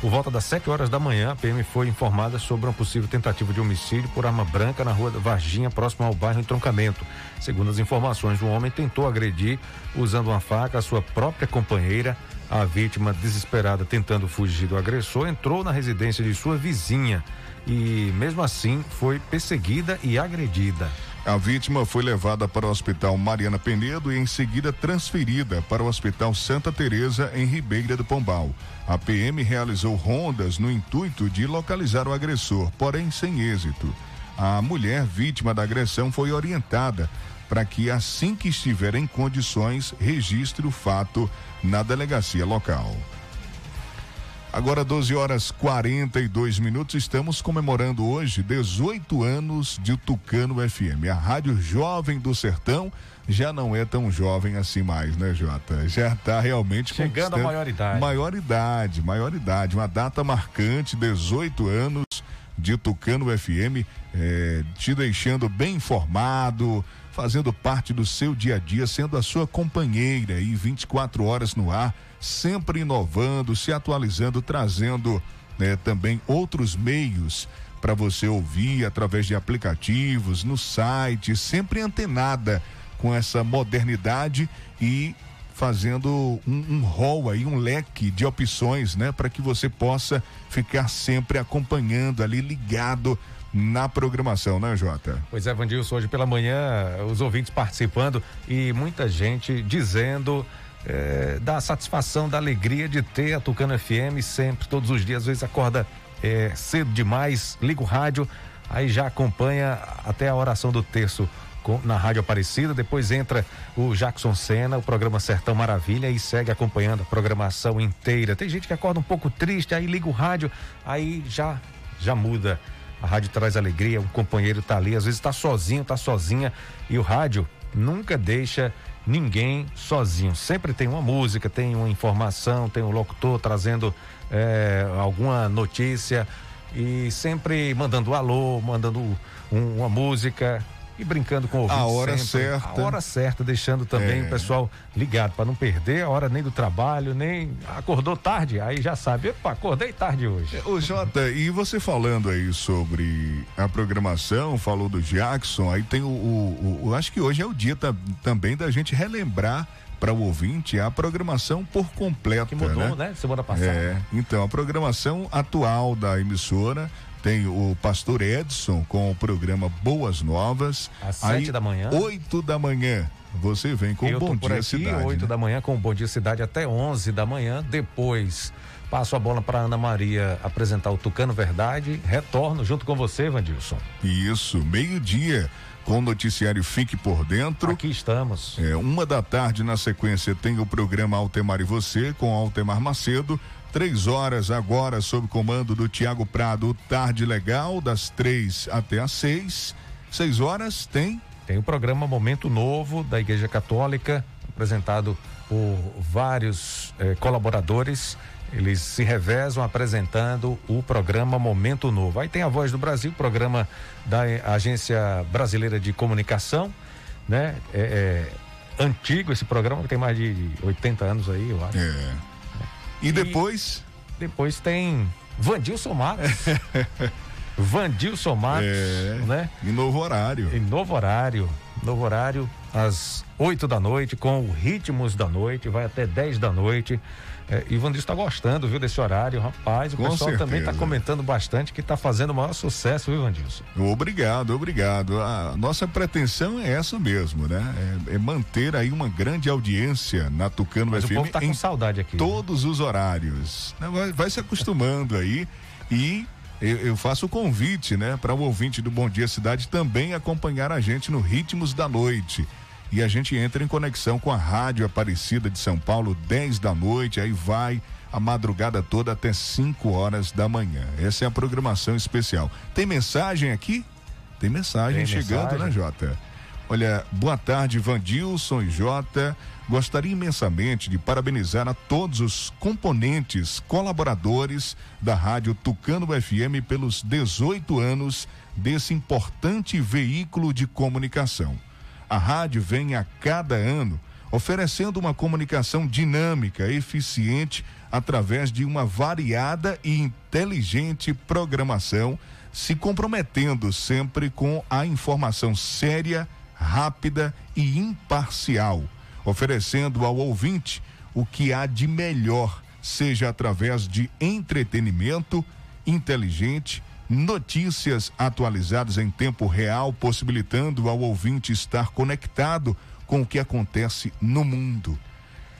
Por volta das 7 horas da manhã, a PM foi informada sobre uma possível tentativa de homicídio por arma branca na rua Varginha, próximo ao bairro Entroncamento. Segundo as informações, um homem tentou agredir usando uma faca a sua própria companheira. A vítima, desesperada, tentando fugir do agressor, entrou na residência de sua vizinha e, mesmo assim, foi perseguida e agredida. A vítima foi levada para o Hospital Mariana Penedo e em seguida transferida para o Hospital Santa Teresa em Ribeira do Pombal. A PM realizou rondas no intuito de localizar o agressor, porém sem êxito. A mulher vítima da agressão foi orientada para que assim que estiver em condições registre o fato na delegacia local. Agora 12 horas 42 minutos, estamos comemorando hoje 18 anos de Tucano FM. A Rádio Jovem do Sertão já não é tão jovem assim mais, né, Jota? Já está realmente chegando à maioridade. Maioridade, maioridade, uma data marcante, 18 anos de Tucano FM, eh, te deixando bem informado, fazendo parte do seu dia a dia, sendo a sua companheira e 24 horas no ar sempre inovando, se atualizando, trazendo né, também outros meios para você ouvir através de aplicativos, no site, sempre antenada com essa modernidade e fazendo um, um rol aí, um leque de opções, né, para que você possa ficar sempre acompanhando ali, ligado na programação, né, Jota? Pois é, Vandilson, hoje pela manhã, os ouvintes participando e muita gente dizendo é, da satisfação, da alegria de ter a Tucano FM sempre, todos os dias. Às vezes acorda é, cedo demais, liga o rádio, aí já acompanha até a oração do terço na Rádio Aparecida. Depois entra o Jackson Senna, o programa Sertão Maravilha e segue acompanhando a programação inteira. Tem gente que acorda um pouco triste, aí liga o rádio, aí já, já muda. A rádio traz alegria, um companheiro tá ali, às vezes tá sozinho, tá sozinha e o rádio nunca deixa ninguém sozinho. Sempre tem uma música, tem uma informação, tem um locutor trazendo é, alguma notícia e sempre mandando alô, mandando um, uma música e brincando com o ouvinte A hora sempre. certa. A hora certa, deixando também É. o pessoal ligado para não perder a hora nem do trabalho, nem acordou tarde, aí já sabe, epa, acordei tarde hoje. Ô Jota, e você falando aí sobre a programação, falou do Jackson, aí tem o, o- o- acho que hoje é o dia ta- também da gente relembrar para o ouvinte a programação por completa, Que mudou, né? né? Semana passada. É, então a programação atual da emissora tem o Pastor Edson com o programa Boas Novas. Às Aí, sete da manhã. Oito da manhã. Você vem com eu o Bom por Dia aqui, Cidade. 8 né? da manhã com o Bom Dia Cidade até 11 da manhã. Depois passo a bola para Ana Maria apresentar o Tucano Verdade. Retorno junto com você, Vandilson. Isso, meio-dia com o noticiário Fique por Dentro. Aqui estamos. É, uma da tarde na sequência tem o programa Altemar e Você com Altemar Macedo. Três horas agora sob comando do Tiago Prado, Tarde Legal, das três até às seis. Seis horas tem Tem o programa Momento Novo da Igreja Católica, apresentado por vários eh, colaboradores. Eles se revezam apresentando o programa Momento Novo. Aí tem a Voz do Brasil, programa da eh, Agência Brasileira de Comunicação, né? É, é antigo esse programa, que tem mais de 80 anos aí, eu acho. É. E depois? Depois tem Vandilson Matos. Vandilson Matos, É. né? Em novo horário. Em novo horário. Novo horário, às 8 da noite, com o Ritmos da Noite, vai até 10 da noite. É, e o Vandilson está gostando, viu, desse horário, rapaz. O Com pessoal também está certeza. comentando bastante que está fazendo o maior sucesso, viu, Vandilson? Obrigado, obrigado. A nossa pretensão é essa mesmo, né? É, é manter aí uma grande audiência na Tucano Mas FM o povo tá com saudade aqui. né? todos os horários. Né? Vai, vai se acostumando aí e eu, eu faço o convite, né, para o ouvinte do Bom Dia Cidade também acompanhar a gente no Ritmos da Noite. E a gente entra em conexão com a Rádio Aparecida de São Paulo, 10 da noite, aí vai a madrugada toda até 5 horas da manhã. Essa é a programação especial. Tem mensagem aqui? Tem mensagem Tem chegando, mensagem. né, Jota? Olha, boa tarde, Vandilson e Jota. Gostaria imensamente de parabenizar a todos os componentes, colaboradores da Rádio Tucano FM pelos 18 anos desse importante veículo de comunicação. A rádio vem a cada ano oferecendo uma comunicação dinâmica, eficiente, através de uma variada e inteligente programação, se comprometendo sempre com a informação séria, rápida e imparcial, oferecendo ao ouvinte o que há de melhor, seja através de entretenimento inteligente, notícias atualizadas em tempo real, possibilitando ao ouvinte estar conectado com o que acontece no mundo.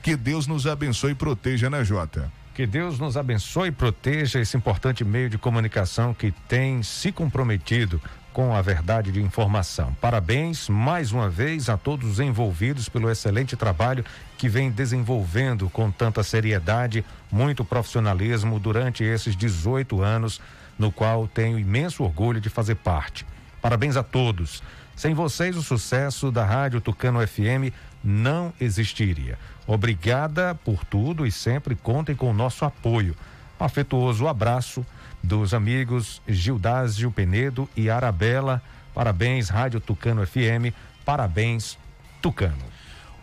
Que Deus nos abençoe e proteja, né, Jota? Que Deus nos abençoe e proteja esse importante meio de comunicação que tem se comprometido com a verdade de informação. Parabéns mais uma vez a todos os envolvidos pelo excelente trabalho que vem desenvolvendo com tanta seriedade, muito profissionalismo durante esses 18 anos, no qual tenho imenso orgulho de fazer parte. Parabéns a todos. Sem vocês, o sucesso da Rádio Tucano FM não existiria. Obrigada por tudo e sempre contem com o nosso apoio. Afetuoso abraço dos amigos Gildásio Penedo e Arabella. Parabéns, Rádio Tucano FM. Parabéns, Tucano.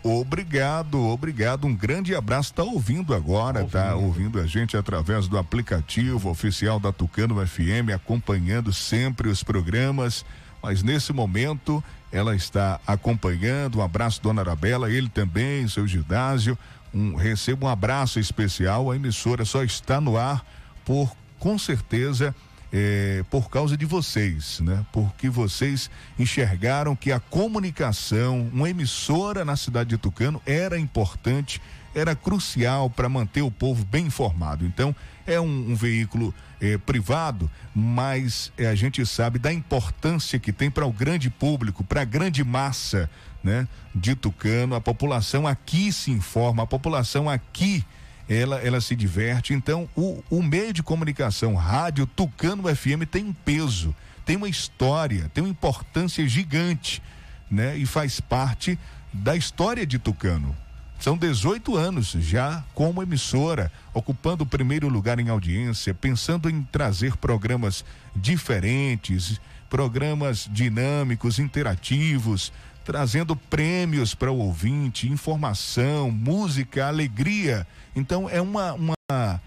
Obrigado, obrigado. Um grande abraço. Tá ouvindo agora, ouvindo. tá ouvindo a gente através do aplicativo oficial da Tucano FM, acompanhando sempre os programas mas nesse momento ela está acompanhando. Um abraço, dona Arabella, ele também, seu Gildásio. Um, receba um abraço especial. A emissora só está no ar por, com certeza, é, por causa de vocês, né? Porque vocês enxergaram que a comunicação, uma emissora na cidade de Tucano era importante, era crucial para manter o povo bem informado. Então, é um, um veículo eh, privado, mas eh, a gente sabe da importância que tem para o grande público, para a grande massa, né, de Tucano. A população aqui se informa, a população aqui ela, ela se diverte. Então, o, o meio de comunicação, rádio Tucano FM, tem um peso, tem uma história, tem uma importância gigante, né? E faz parte da história de Tucano. São 18 anos já como emissora, ocupando o primeiro lugar em audiência, pensando em trazer programas diferentes, programas dinâmicos, interativos, trazendo prêmios para o ouvinte, informação, música, alegria. Então é uma, uma,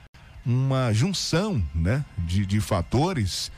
uma junção né, de, de fatores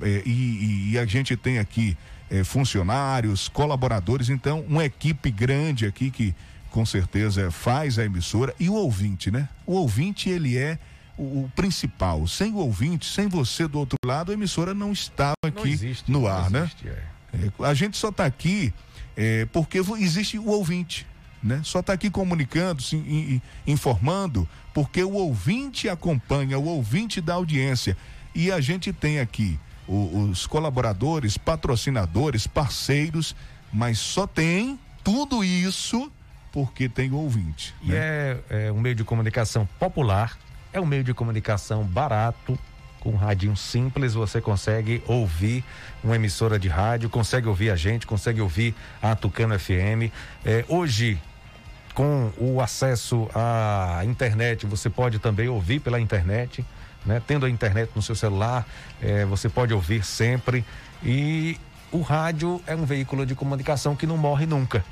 eh, e, e, a gente tem aqui eh, funcionários, colaboradores, então uma equipe grande aqui que com certeza faz a emissora e o ouvinte, né? O ouvinte ele é o, o principal. Sem o ouvinte, sem você do outro lado, a emissora não estava aqui não existe, no ar, né? existe, né? É. É, a gente só está aqui é, porque existe o ouvinte. Né? Só está aqui comunicando, se, informando, porque o ouvinte acompanha, o ouvinte da audiência. E a gente tem aqui o, os colaboradores, patrocinadores, parceiros, mas só tem tudo isso porque tem ouvinte. E né? é, é um meio de comunicação popular, é um meio de comunicação barato, com um radinho simples, você consegue ouvir uma emissora de rádio, consegue ouvir a gente, consegue ouvir a Tucano FM. É, hoje, com o acesso à internet, você pode também ouvir pela internet, né? Tendo a internet no seu celular, é, você pode ouvir sempre. E o rádio é um veículo de comunicação que não morre nunca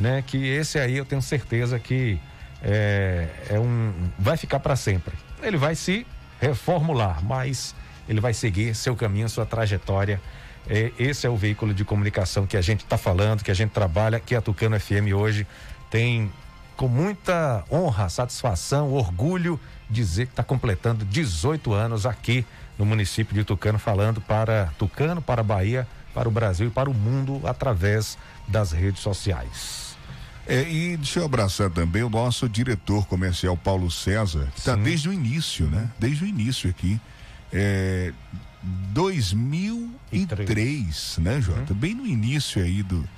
né? Que esse aí eu tenho certeza que é, é um, vai ficar para sempre. Ele vai se reformular, mas ele vai seguir seu caminho, sua trajetória. É, esse é o veículo de comunicação que a gente está falando, que a gente trabalha, que a Tucano FM hoje tem com muita honra, satisfação, orgulho dizer que está completando 18 anos aqui no município de Tucano, falando para Tucano, para a Bahia, para o Brasil e para o mundo através das redes sociais. É, e deixa eu abraçar também o nosso diretor comercial Paulo César, que está desde o início, né? Desde o início aqui. É, 2003, né, Jota? Uhum. Bem no início aí do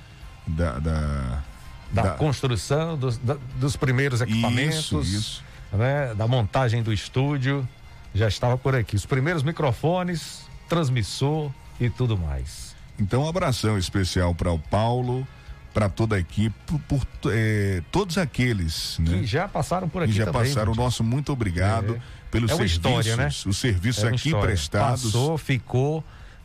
da, da, da, da... construção dos, da, dos primeiros equipamentos, isso, isso. Né? Da montagem do estúdio, já estava por aqui. Os primeiros microfones, transmissor e tudo mais. Então, um abração especial para o Paulo para toda a equipe, por, é, todos aqueles né? que já passaram por aqui que já também, passaram. O gente. nosso muito obrigado É. pelos É uma serviços, história, né? os serviços É aqui história. prestados. Passou, ficou,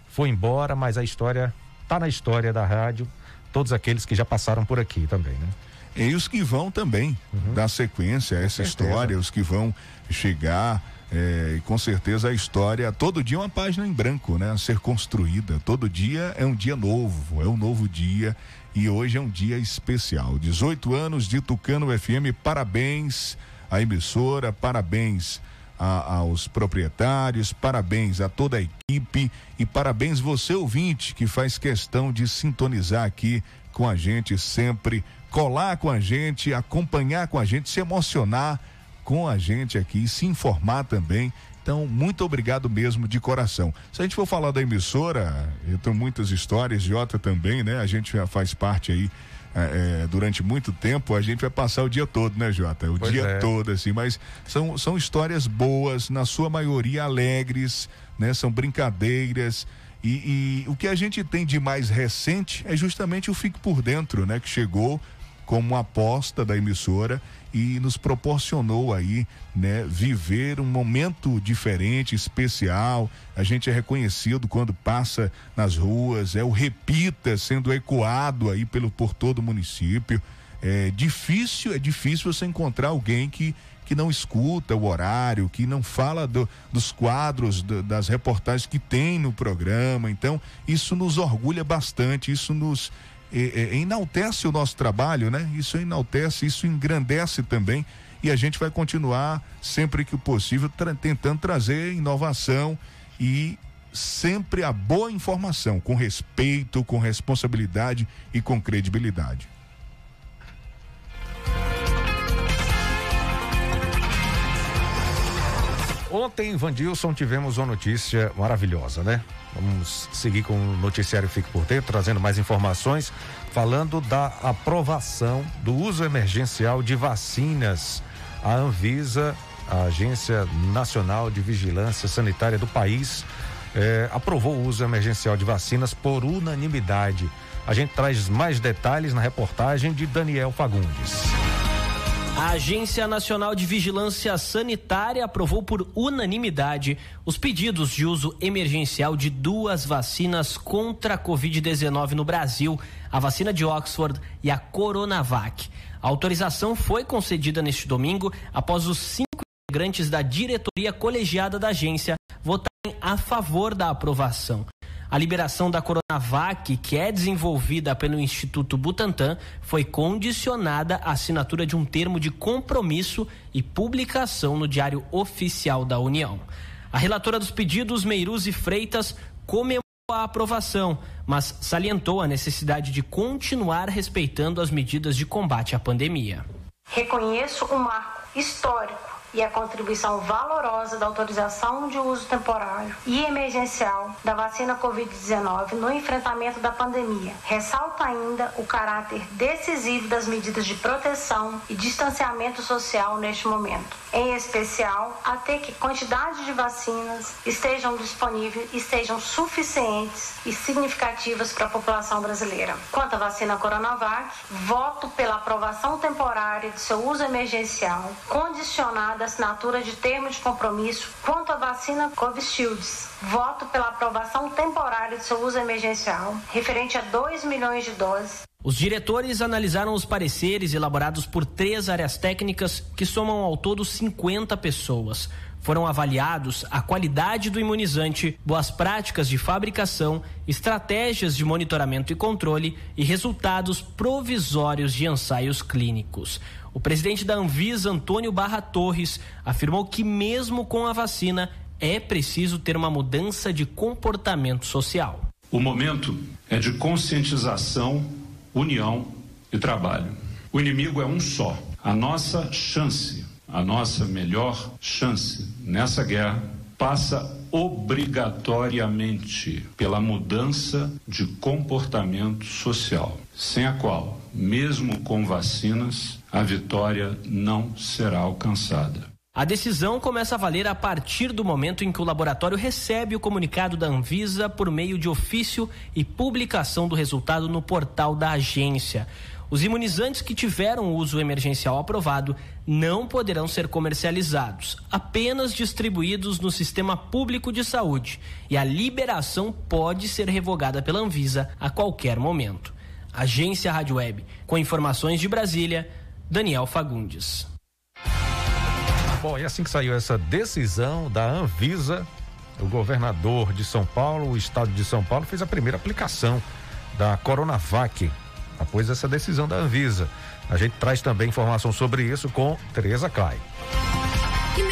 foi embora, mas a história tá na história da rádio. Todos aqueles que já passaram por aqui também, né? E os que vão também dar sequência a essa história, os que vão chegar. é, e com certeza a história, todo dia é uma página em branco, né? A ser construída. Todo dia é um dia novo, é um novo dia. E hoje é um dia especial. 18 anos de Tucano FM, parabéns à emissora, parabéns a- aos proprietários, parabéns a toda a equipe e parabéns você ouvinte que faz questão de sintonizar aqui com a gente sempre, colar com a gente, acompanhar com a gente, se emocionar com a gente aqui, se informar também. Então, muito obrigado mesmo de coração. Se a gente for falar da emissora, eu tenho muitas histórias, Jota também, né? A gente já faz parte aí é, é, durante muito tempo, a gente vai passar o dia todo, né, Jota? O Pois dia é. todo, assim, mas são, são histórias boas, na sua maioria alegres, né? São brincadeiras. E, e o que a gente tem de mais recente é justamente o Fique por Dentro, né? Que chegou como aposta da emissora e nos proporcionou aí, né, viver um momento diferente, especial. A gente é reconhecido quando passa nas ruas, é o repita sendo ecoado aí pelo por todo o município. É difícil, é difícil você encontrar alguém que que não escuta o horário, que não fala do- dos quadros, do- das reportagens que tem no programa. Então, isso nos orgulha bastante, isso nos é, é, enaltece o nosso trabalho, né? Isso enaltece, isso engrandece também. E a gente vai continuar, sempre que possível, tra- tentando trazer inovação e sempre a boa informação, com respeito, com responsabilidade e com credibilidade. Ontem, Vandilson, tivemos uma notícia maravilhosa, né? Vamos seguir com o noticiário Fique por Dentro, trazendo mais informações, falando da aprovação do uso emergencial de vacinas. A Anvisa, a Agência Nacional de Vigilância Sanitária do país, eh, aprovou o uso emergencial de vacinas por unanimidade. A gente traz mais detalhes na reportagem de Daniel Fagundes. A Agência Nacional de Vigilância Sanitária aprovou por unanimidade os pedidos de uso emergencial de duas vacinas contra a Covid-19 no Brasil, a vacina de Oxford e a Coronavac. A autorização foi concedida neste domingo após os cinco integrantes da diretoria colegiada da agência votarem a favor da aprovação. A liberação da Coronavac, que é desenvolvida pelo Instituto Butantan, foi condicionada à assinatura de um termo de compromisso e publicação no Diário Oficial da União. A relatora dos pedidos, Meiruzi Freitas, comemorou a aprovação, mas salientou a necessidade de continuar respeitando as medidas de combate à pandemia. Reconheço um marco histórico e a contribuição valorosa da autorização de uso temporário e emergencial da vacina Covid-19 no enfrentamento da pandemia. Ressalto ainda o caráter decisivo das medidas de proteção e distanciamento social neste momento, em especial até que quantidade de vacinas estejam disponíveis e sejam suficientes e significativas para a população brasileira. Quanto à vacina Coronavac, voto pela aprovação temporária de seu uso emergencial, condicionada à assinatura de termo de compromisso. Quanto à vacina Covishields, voto pela aprovação temporária de seu uso emergencial, referente a 2 milhões de doses. Os diretores analisaram os pareceres elaborados por três áreas técnicas que somam ao todo 50 pessoas. Foram avaliados a qualidade do imunizante, boas práticas de fabricação, estratégias de monitoramento e controle e resultados provisórios de ensaios clínicos. O presidente da Anvisa, Antônio Barra Torres, afirmou que, mesmo com a vacina, é preciso ter uma mudança de comportamento social. O momento é de conscientização, união e trabalho. O inimigo é um só. A nossa chance, a nossa melhor chance nessa guerra passa obrigatoriamente pela mudança de comportamento social, sem a qual, mesmo com vacinas, a vitória não será alcançada. A decisão começa a valer a partir do momento em que o laboratório recebe o comunicado da Anvisa por meio de ofício e publicação do resultado no portal da agência. Os imunizantes que tiveram uso emergencial aprovado não poderão ser comercializados, apenas distribuídos no sistema público de saúde, e a liberação pode ser revogada pela Anvisa a qualquer momento. Agência Rádio Web, com informações de Brasília, Daniel Fagundes. Bom, e assim que saiu essa decisão da Anvisa, o governador de São Paulo, o estado de São Paulo, fez a primeira aplicação da Coronavac após essa decisão da Anvisa. A gente traz também informação sobre isso com Tereza Clay.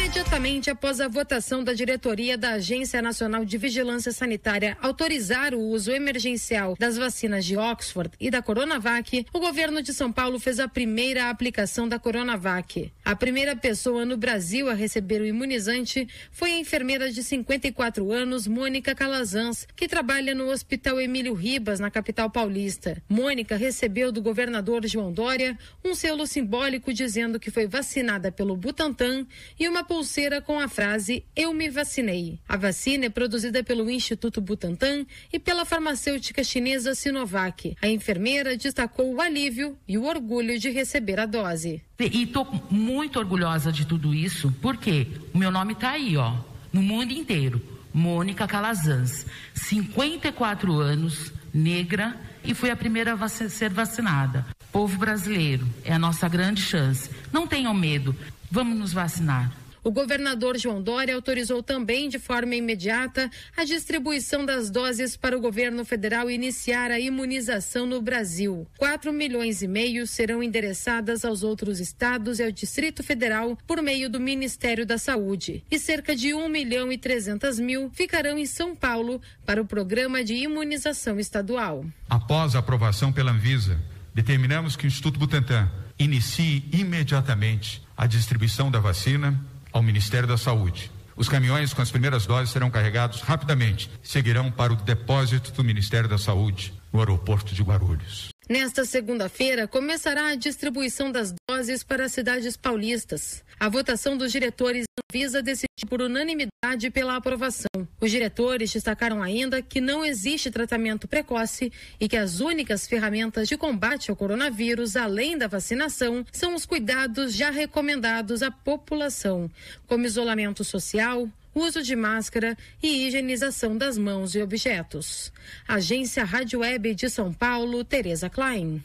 Imediatamente após a votação da diretoria da Agência Nacional de Vigilância Sanitária autorizar o uso emergencial das vacinas de Oxford e da Coronavac, o governo de São Paulo fez a primeira aplicação da Coronavac. A primeira pessoa no Brasil a receber o imunizante foi a enfermeira de 54 anos, Mônica Calazans, que trabalha no Hospital Emílio Ribas, na capital paulista. Mônica recebeu do governador João Dória um selo simbólico dizendo que foi vacinada pelo Butantan e uma pulseira com a frase Eu me vacinei. A vacina é produzida pelo Instituto Butantan e pela farmacêutica chinesa Sinovac. A enfermeira destacou o alívio e o orgulho de receber a dose. E estou muito orgulhosa de tudo isso, porque o meu nome está aí, ó, no mundo inteiro. Mônica Calazans, 54 anos, negra e foi a primeira a ser vacinada. Povo brasileiro, é a nossa grande chance. Não tenham medo, vamos nos vacinar. O governador João Dória autorizou também de forma imediata a distribuição das doses para o governo federal iniciar a imunização no Brasil. 4 milhões e meio serão endereçadas aos outros estados e ao Distrito Federal por meio do Ministério da Saúde. E cerca de 1 milhão e 300 mil ficarão em São Paulo para o programa de imunização estadual. Após a aprovação pela Anvisa, determinamos que o Instituto Butantan inicie imediatamente a distribuição da vacina ao Ministério da Saúde. Os caminhões com as primeiras doses serão carregados rapidamente, seguirão para o depósito do Ministério da Saúde no aeroporto de Guarulhos. Nesta segunda-feira, começará a distribuição das doses para as cidades paulistas. A votação dos diretores visa decidir por unanimidade pela aprovação. Os diretores destacaram ainda que não existe tratamento precoce e que as únicas ferramentas de combate ao coronavírus, além da vacinação, são os cuidados já recomendados à população, como isolamento social, uso de máscara e higienização das mãos e objetos. Agência Rádio Web de São Paulo, Tereza Klein.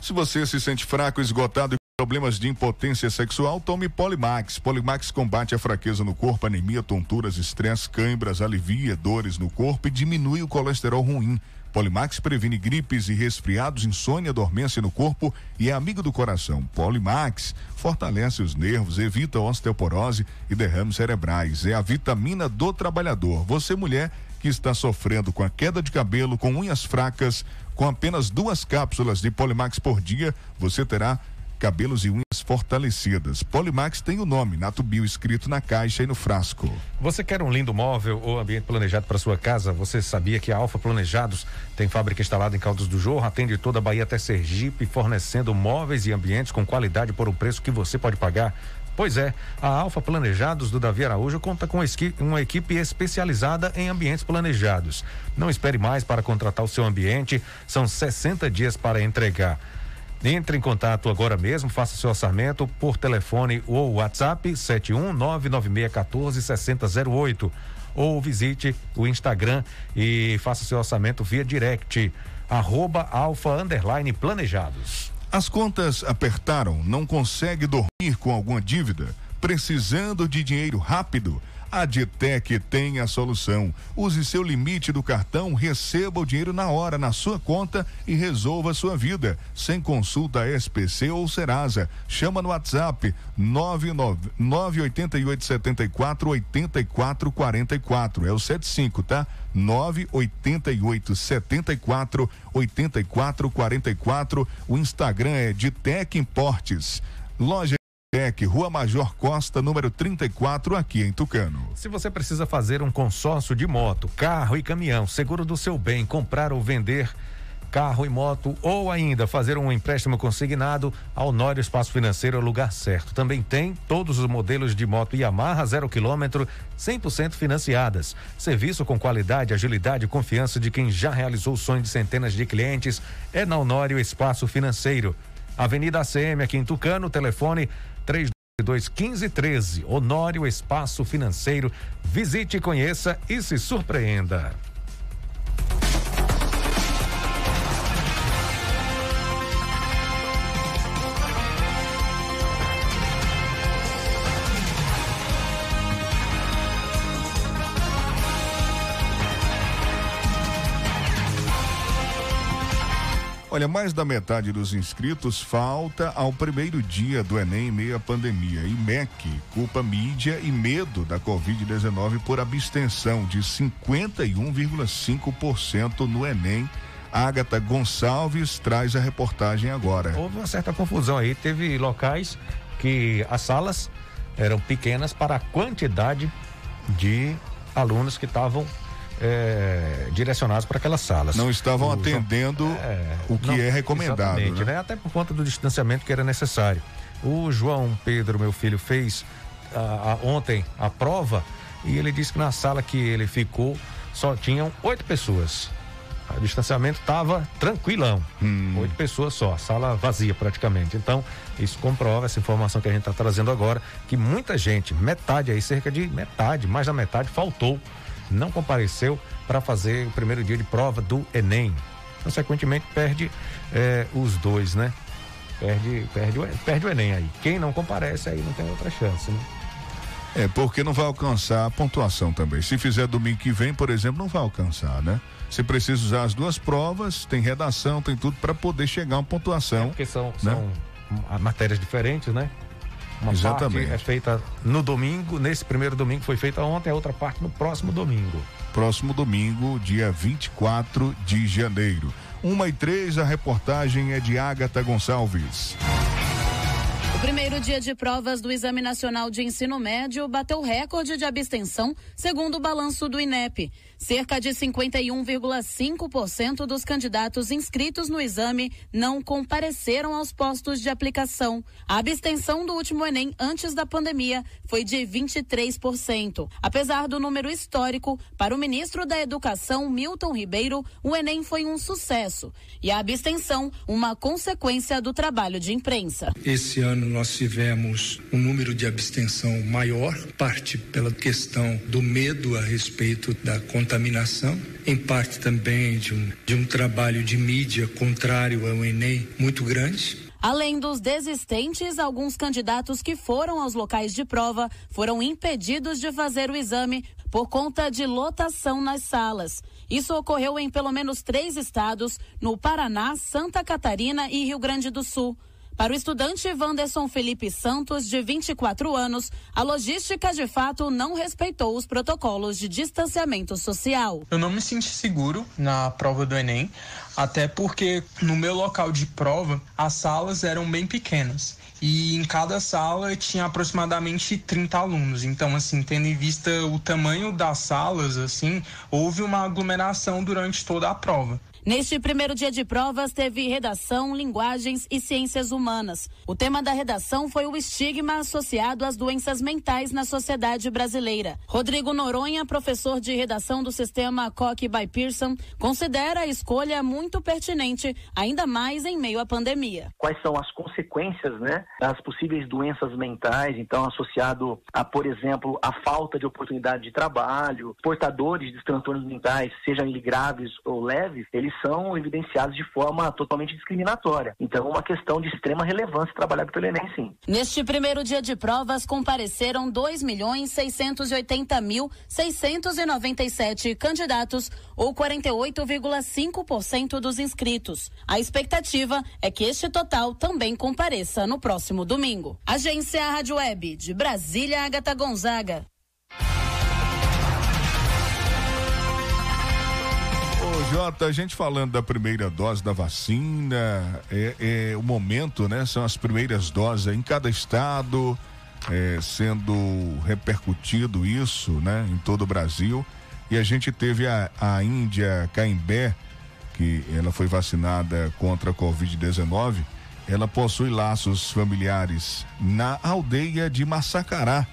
Se você se sente fraco, esgotado e problemas de impotência sexual, tome Polimax. Polimax combate a fraqueza no corpo, anemia, tonturas, estresse, câimbras, alivia dores no corpo e diminui o colesterol ruim. Polimax previne gripes e resfriados, insônia, dormência no corpo e é amigo do coração. Polimax fortalece os nervos, evita osteoporose e derrames cerebrais. É a vitamina do trabalhador. Você, mulher, que está sofrendo com a queda de cabelo, com unhas fracas, com apenas duas cápsulas de Polimax por dia, você terá cabelos e unhas fortalecidas. Polimax tem o nome Nato Bio escrito na caixa e no frasco. Você quer um lindo móvel ou ambiente planejado para sua casa? Você sabia que a Alfa Planejados tem fábrica instalada em Caldas do Jorro, atende toda a Bahia até Sergipe, fornecendo móveis e ambientes com qualidade por um preço que você pode pagar? Pois é, a Alfa Planejados do Davi Araújo conta com uma equipe especializada em ambientes planejados. Não espere mais para contratar o seu ambiente, são 60 dias para entregar. Entre em contato agora mesmo, faça seu orçamento por telefone ou WhatsApp 71996146008 ou visite o Instagram e faça seu orçamento via direct arroba alfa underline planejados. As contas apertaram, não consegue dormir com alguma dívida, precisando de dinheiro rápido? A Ditec tem a solução. Use seu limite do cartão, receba o dinheiro na hora na sua conta e resolva a sua vida. Sem consulta SPC ou Serasa. Chama no WhatsApp 988 74 84 44. É o 75, tá? 988 74 84 44. O Instagram é Ditec Importes. Loja Tec, Rua Major Costa, número 34, aqui em Tucano. Se você precisa fazer um consórcio de moto, carro e caminhão, seguro do seu bem, comprar ou vender carro e moto ou ainda fazer um empréstimo consignado, a Honório Espaço Financeiro é o lugar certo. Também tem todos os modelos de moto Yamaha zero quilômetro, 100% financiadas. Serviço com qualidade, agilidade e confiança de quem já realizou o sonho de centenas de clientes é na Honório Espaço Financeiro. Avenida ACM aqui em Tucano, telefone 32 15 13. Honório Espaço Financeiro. Visite, conheça e se surpreenda. Olha, mais da metade dos inscritos falta ao primeiro dia do Enem em meio à pandemia. E MEC culpa mídia e medo da Covid-19 por abstenção de 51,5% no Enem. Agatha Gonçalves traz a reportagem agora. Houve uma certa confusão aí. Teve locais que as salas eram pequenas para a quantidade de alunos que estavam é, direcionados para aquelas salas. Não estavam o, atendendo é, o que não, é recomendado. Né? né? Até por conta do distanciamento que era necessário. O João Pedro, meu filho, fez a, a, ontem a prova e ele disse que na sala que ele ficou só tinham oito pessoas. O distanciamento estava tranquilão. Hum. Oito pessoas só, sala vazia praticamente. Então, isso comprova essa informação que a gente está trazendo agora, que muita gente, metade aí, cerca de metade, mais da metade, faltou não compareceu para fazer o primeiro dia de prova do Enem. Consequentemente, perde eh, os dois, né? Perde, perde, perde o Enem aí. Quem não comparece aí não tem outra chance, né? É, porque não vai alcançar a pontuação também. Se fizer domingo que vem, por exemplo, não vai alcançar, né? Você precisa usar as duas provas, tem redação, tem tudo para poder chegar a uma pontuação. É porque são, né? são matérias diferentes, né? Uma Exatamente. parte é feita no domingo, nesse primeiro domingo foi feita ontem, a outra parte no próximo domingo. Próximo domingo, dia 24 de janeiro. Uma e três, a reportagem é de Agatha Gonçalves. O primeiro dia de provas do Exame Nacional de Ensino Médio bateu recorde de abstenção, segundo o balanço do INEP. Cerca de 51,5% dos candidatos inscritos no exame não compareceram aos postos de aplicação. A abstenção do último Enem antes da pandemia foi de 23%. Apesar do número histórico, para o ministro da Educação, Milton Ribeiro, o Enem foi um sucesso e a abstenção uma consequência do trabalho de imprensa. Esse ano nós tivemos um número de abstenção maior, parte pela questão do medo a respeito da contaminação contaminação, em parte também de um, de um trabalho de mídia contrário ao Enem muito grande. Além dos desistentes, alguns candidatos que foram aos locais de prova foram impedidos de fazer o exame por conta de lotação nas salas. Isso ocorreu em pelo menos três estados: no Paraná, Santa Catarina e Rio Grande do Sul. Para o estudante Wanderson Felipe Santos, de 24 anos, a logística de fato não respeitou os protocolos de distanciamento social. Eu não me senti seguro na prova do Enem, até porque no meu local de prova as salas eram bem pequenas e em cada sala tinha aproximadamente 30 alunos. Então, assim, tendo em vista o tamanho das salas, assim, houve uma aglomeração durante toda a prova. Neste primeiro dia de provas, teve redação, linguagens e ciências humanas. O tema da redação foi o estigma associado às doenças mentais na sociedade brasileira. Rodrigo Noronha, professor de redação do sistema Coque by Pearson, considera a escolha muito pertinente, ainda mais em meio à pandemia. Quais são as consequências, né, das possíveis doenças mentais, então associado a, por exemplo, a falta de oportunidade de trabalho, portadores de transtornos mentais, sejam eles graves ou leves, eles são evidenciados de forma totalmente discriminatória. Então, é uma questão de extrema relevância trabalhada pelo Enem, sim. Neste primeiro dia de provas, compareceram 2 milhões 680 mil 697 candidatos, ou 48,5% dos inscritos. A expectativa é que este total também compareça no próximo domingo. Agência Rádio Web de Brasília, Agatha Gonzaga. Jota, a gente falando da primeira dose da vacina, é, é o momento, né? São as primeiras doses em cada estado, é, sendo repercutido isso, né? Em todo o Brasil. E a gente teve a, a Índia Caimbé que ela foi vacinada contra a Covid-19, ela possui laços familiares na aldeia de Massacará,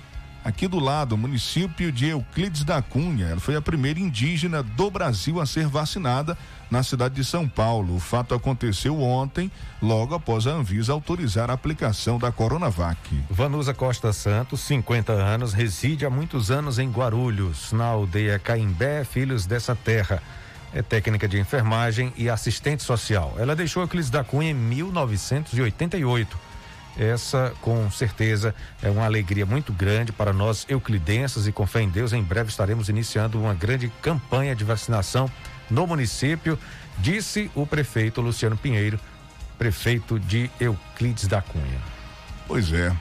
aqui do lado, município de Euclides da Cunha. Ela foi a primeira indígena do Brasil a ser vacinada na cidade de São Paulo. O fato aconteceu ontem, logo após a Anvisa autorizar a aplicação da Coronavac. Vanusa Costa Santos, 50 anos, reside há muitos anos em Guarulhos, na aldeia Caimbé, filhos dessa terra. É técnica de enfermagem e assistente social. Ela deixou Euclides da Cunha em 1988. Essa, com certeza, é uma alegria muito grande para nós euclidenses e com fé em Deus, em breve estaremos iniciando uma grande campanha de vacinação no município, disse o prefeito Luciano Pinheiro, prefeito de Euclides da Cunha. Pois é.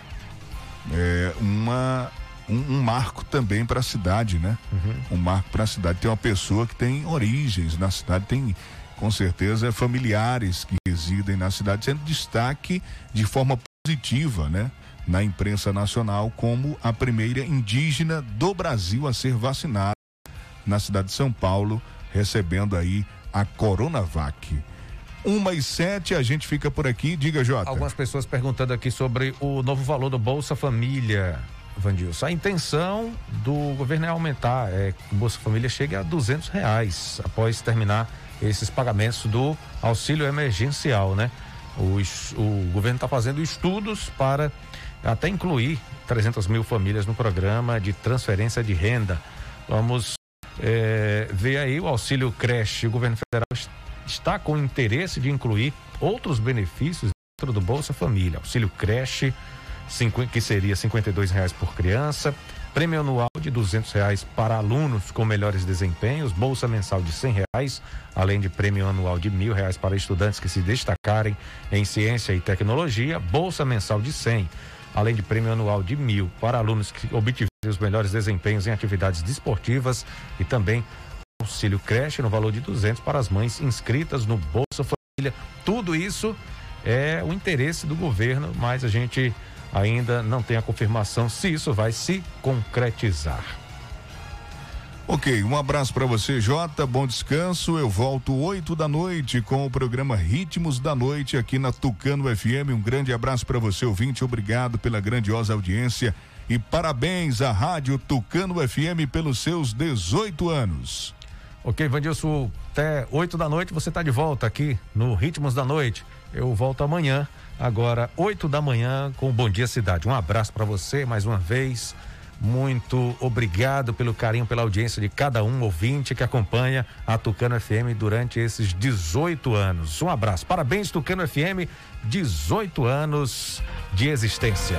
É uma um, um marco também para a cidade, né? Uhum. Um marco para a cidade. Tem uma pessoa que tem origens na cidade, tem com certeza familiares que residem na cidade, sendo destaque de forma positiva, né? Na imprensa nacional como a primeira indígena do Brasil a ser vacinada na cidade de São Paulo, recebendo aí a Coronavac. Uma e sete, a gente fica por aqui. Diga, Jota. Algumas pessoas perguntando aqui sobre o novo valor do Bolsa Família. Vandilson. A intenção do governo é aumentar, é que o Bolsa Família chegue a duzentos reais após terminar esses pagamentos do auxílio emergencial, né? O, o governo está fazendo estudos para até incluir 300 mil famílias no programa de transferência de renda. Vamos é, ver aí o auxílio creche. O governo federal está com interesse de incluir outros benefícios dentro do Bolsa Família. Auxílio creche, que seria R$ reais por criança, prêmio anual de R$ reais para alunos com melhores desempenhos, bolsa mensal de R$ reais, além de prêmio anual de R$ reais para estudantes que se destacarem em ciência e tecnologia, bolsa mensal de 100, além de prêmio anual de mil para alunos que obtiverem os melhores desempenhos em atividades desportivas e também auxílio creche no valor de 200 para as mães inscritas no Bolsa Família. Tudo isso é o interesse do governo, mas a gente ainda não tem a confirmação se isso vai se concretizar. Ok, um abraço para você, Jota. Bom descanso. Eu volto 8 da noite com o programa Ritmos da Noite aqui na Tucano FM. Um grande abraço para você, ouvinte. Obrigado pela grandiosa audiência e parabéns à Rádio Tucano FM pelos seus 18 anos. Ok, Vandilson, até 8 da noite você está de volta aqui no Ritmos da Noite. Eu volto amanhã agora 8 da manhã com Bom Dia Cidade. Um abraço para você mais uma vez. Muito obrigado pelo carinho, pela audiência de cada um ouvinte que acompanha a Tucano FM durante esses 18 anos. Um abraço. Parabéns, Tucano FM, 18 anos de existência.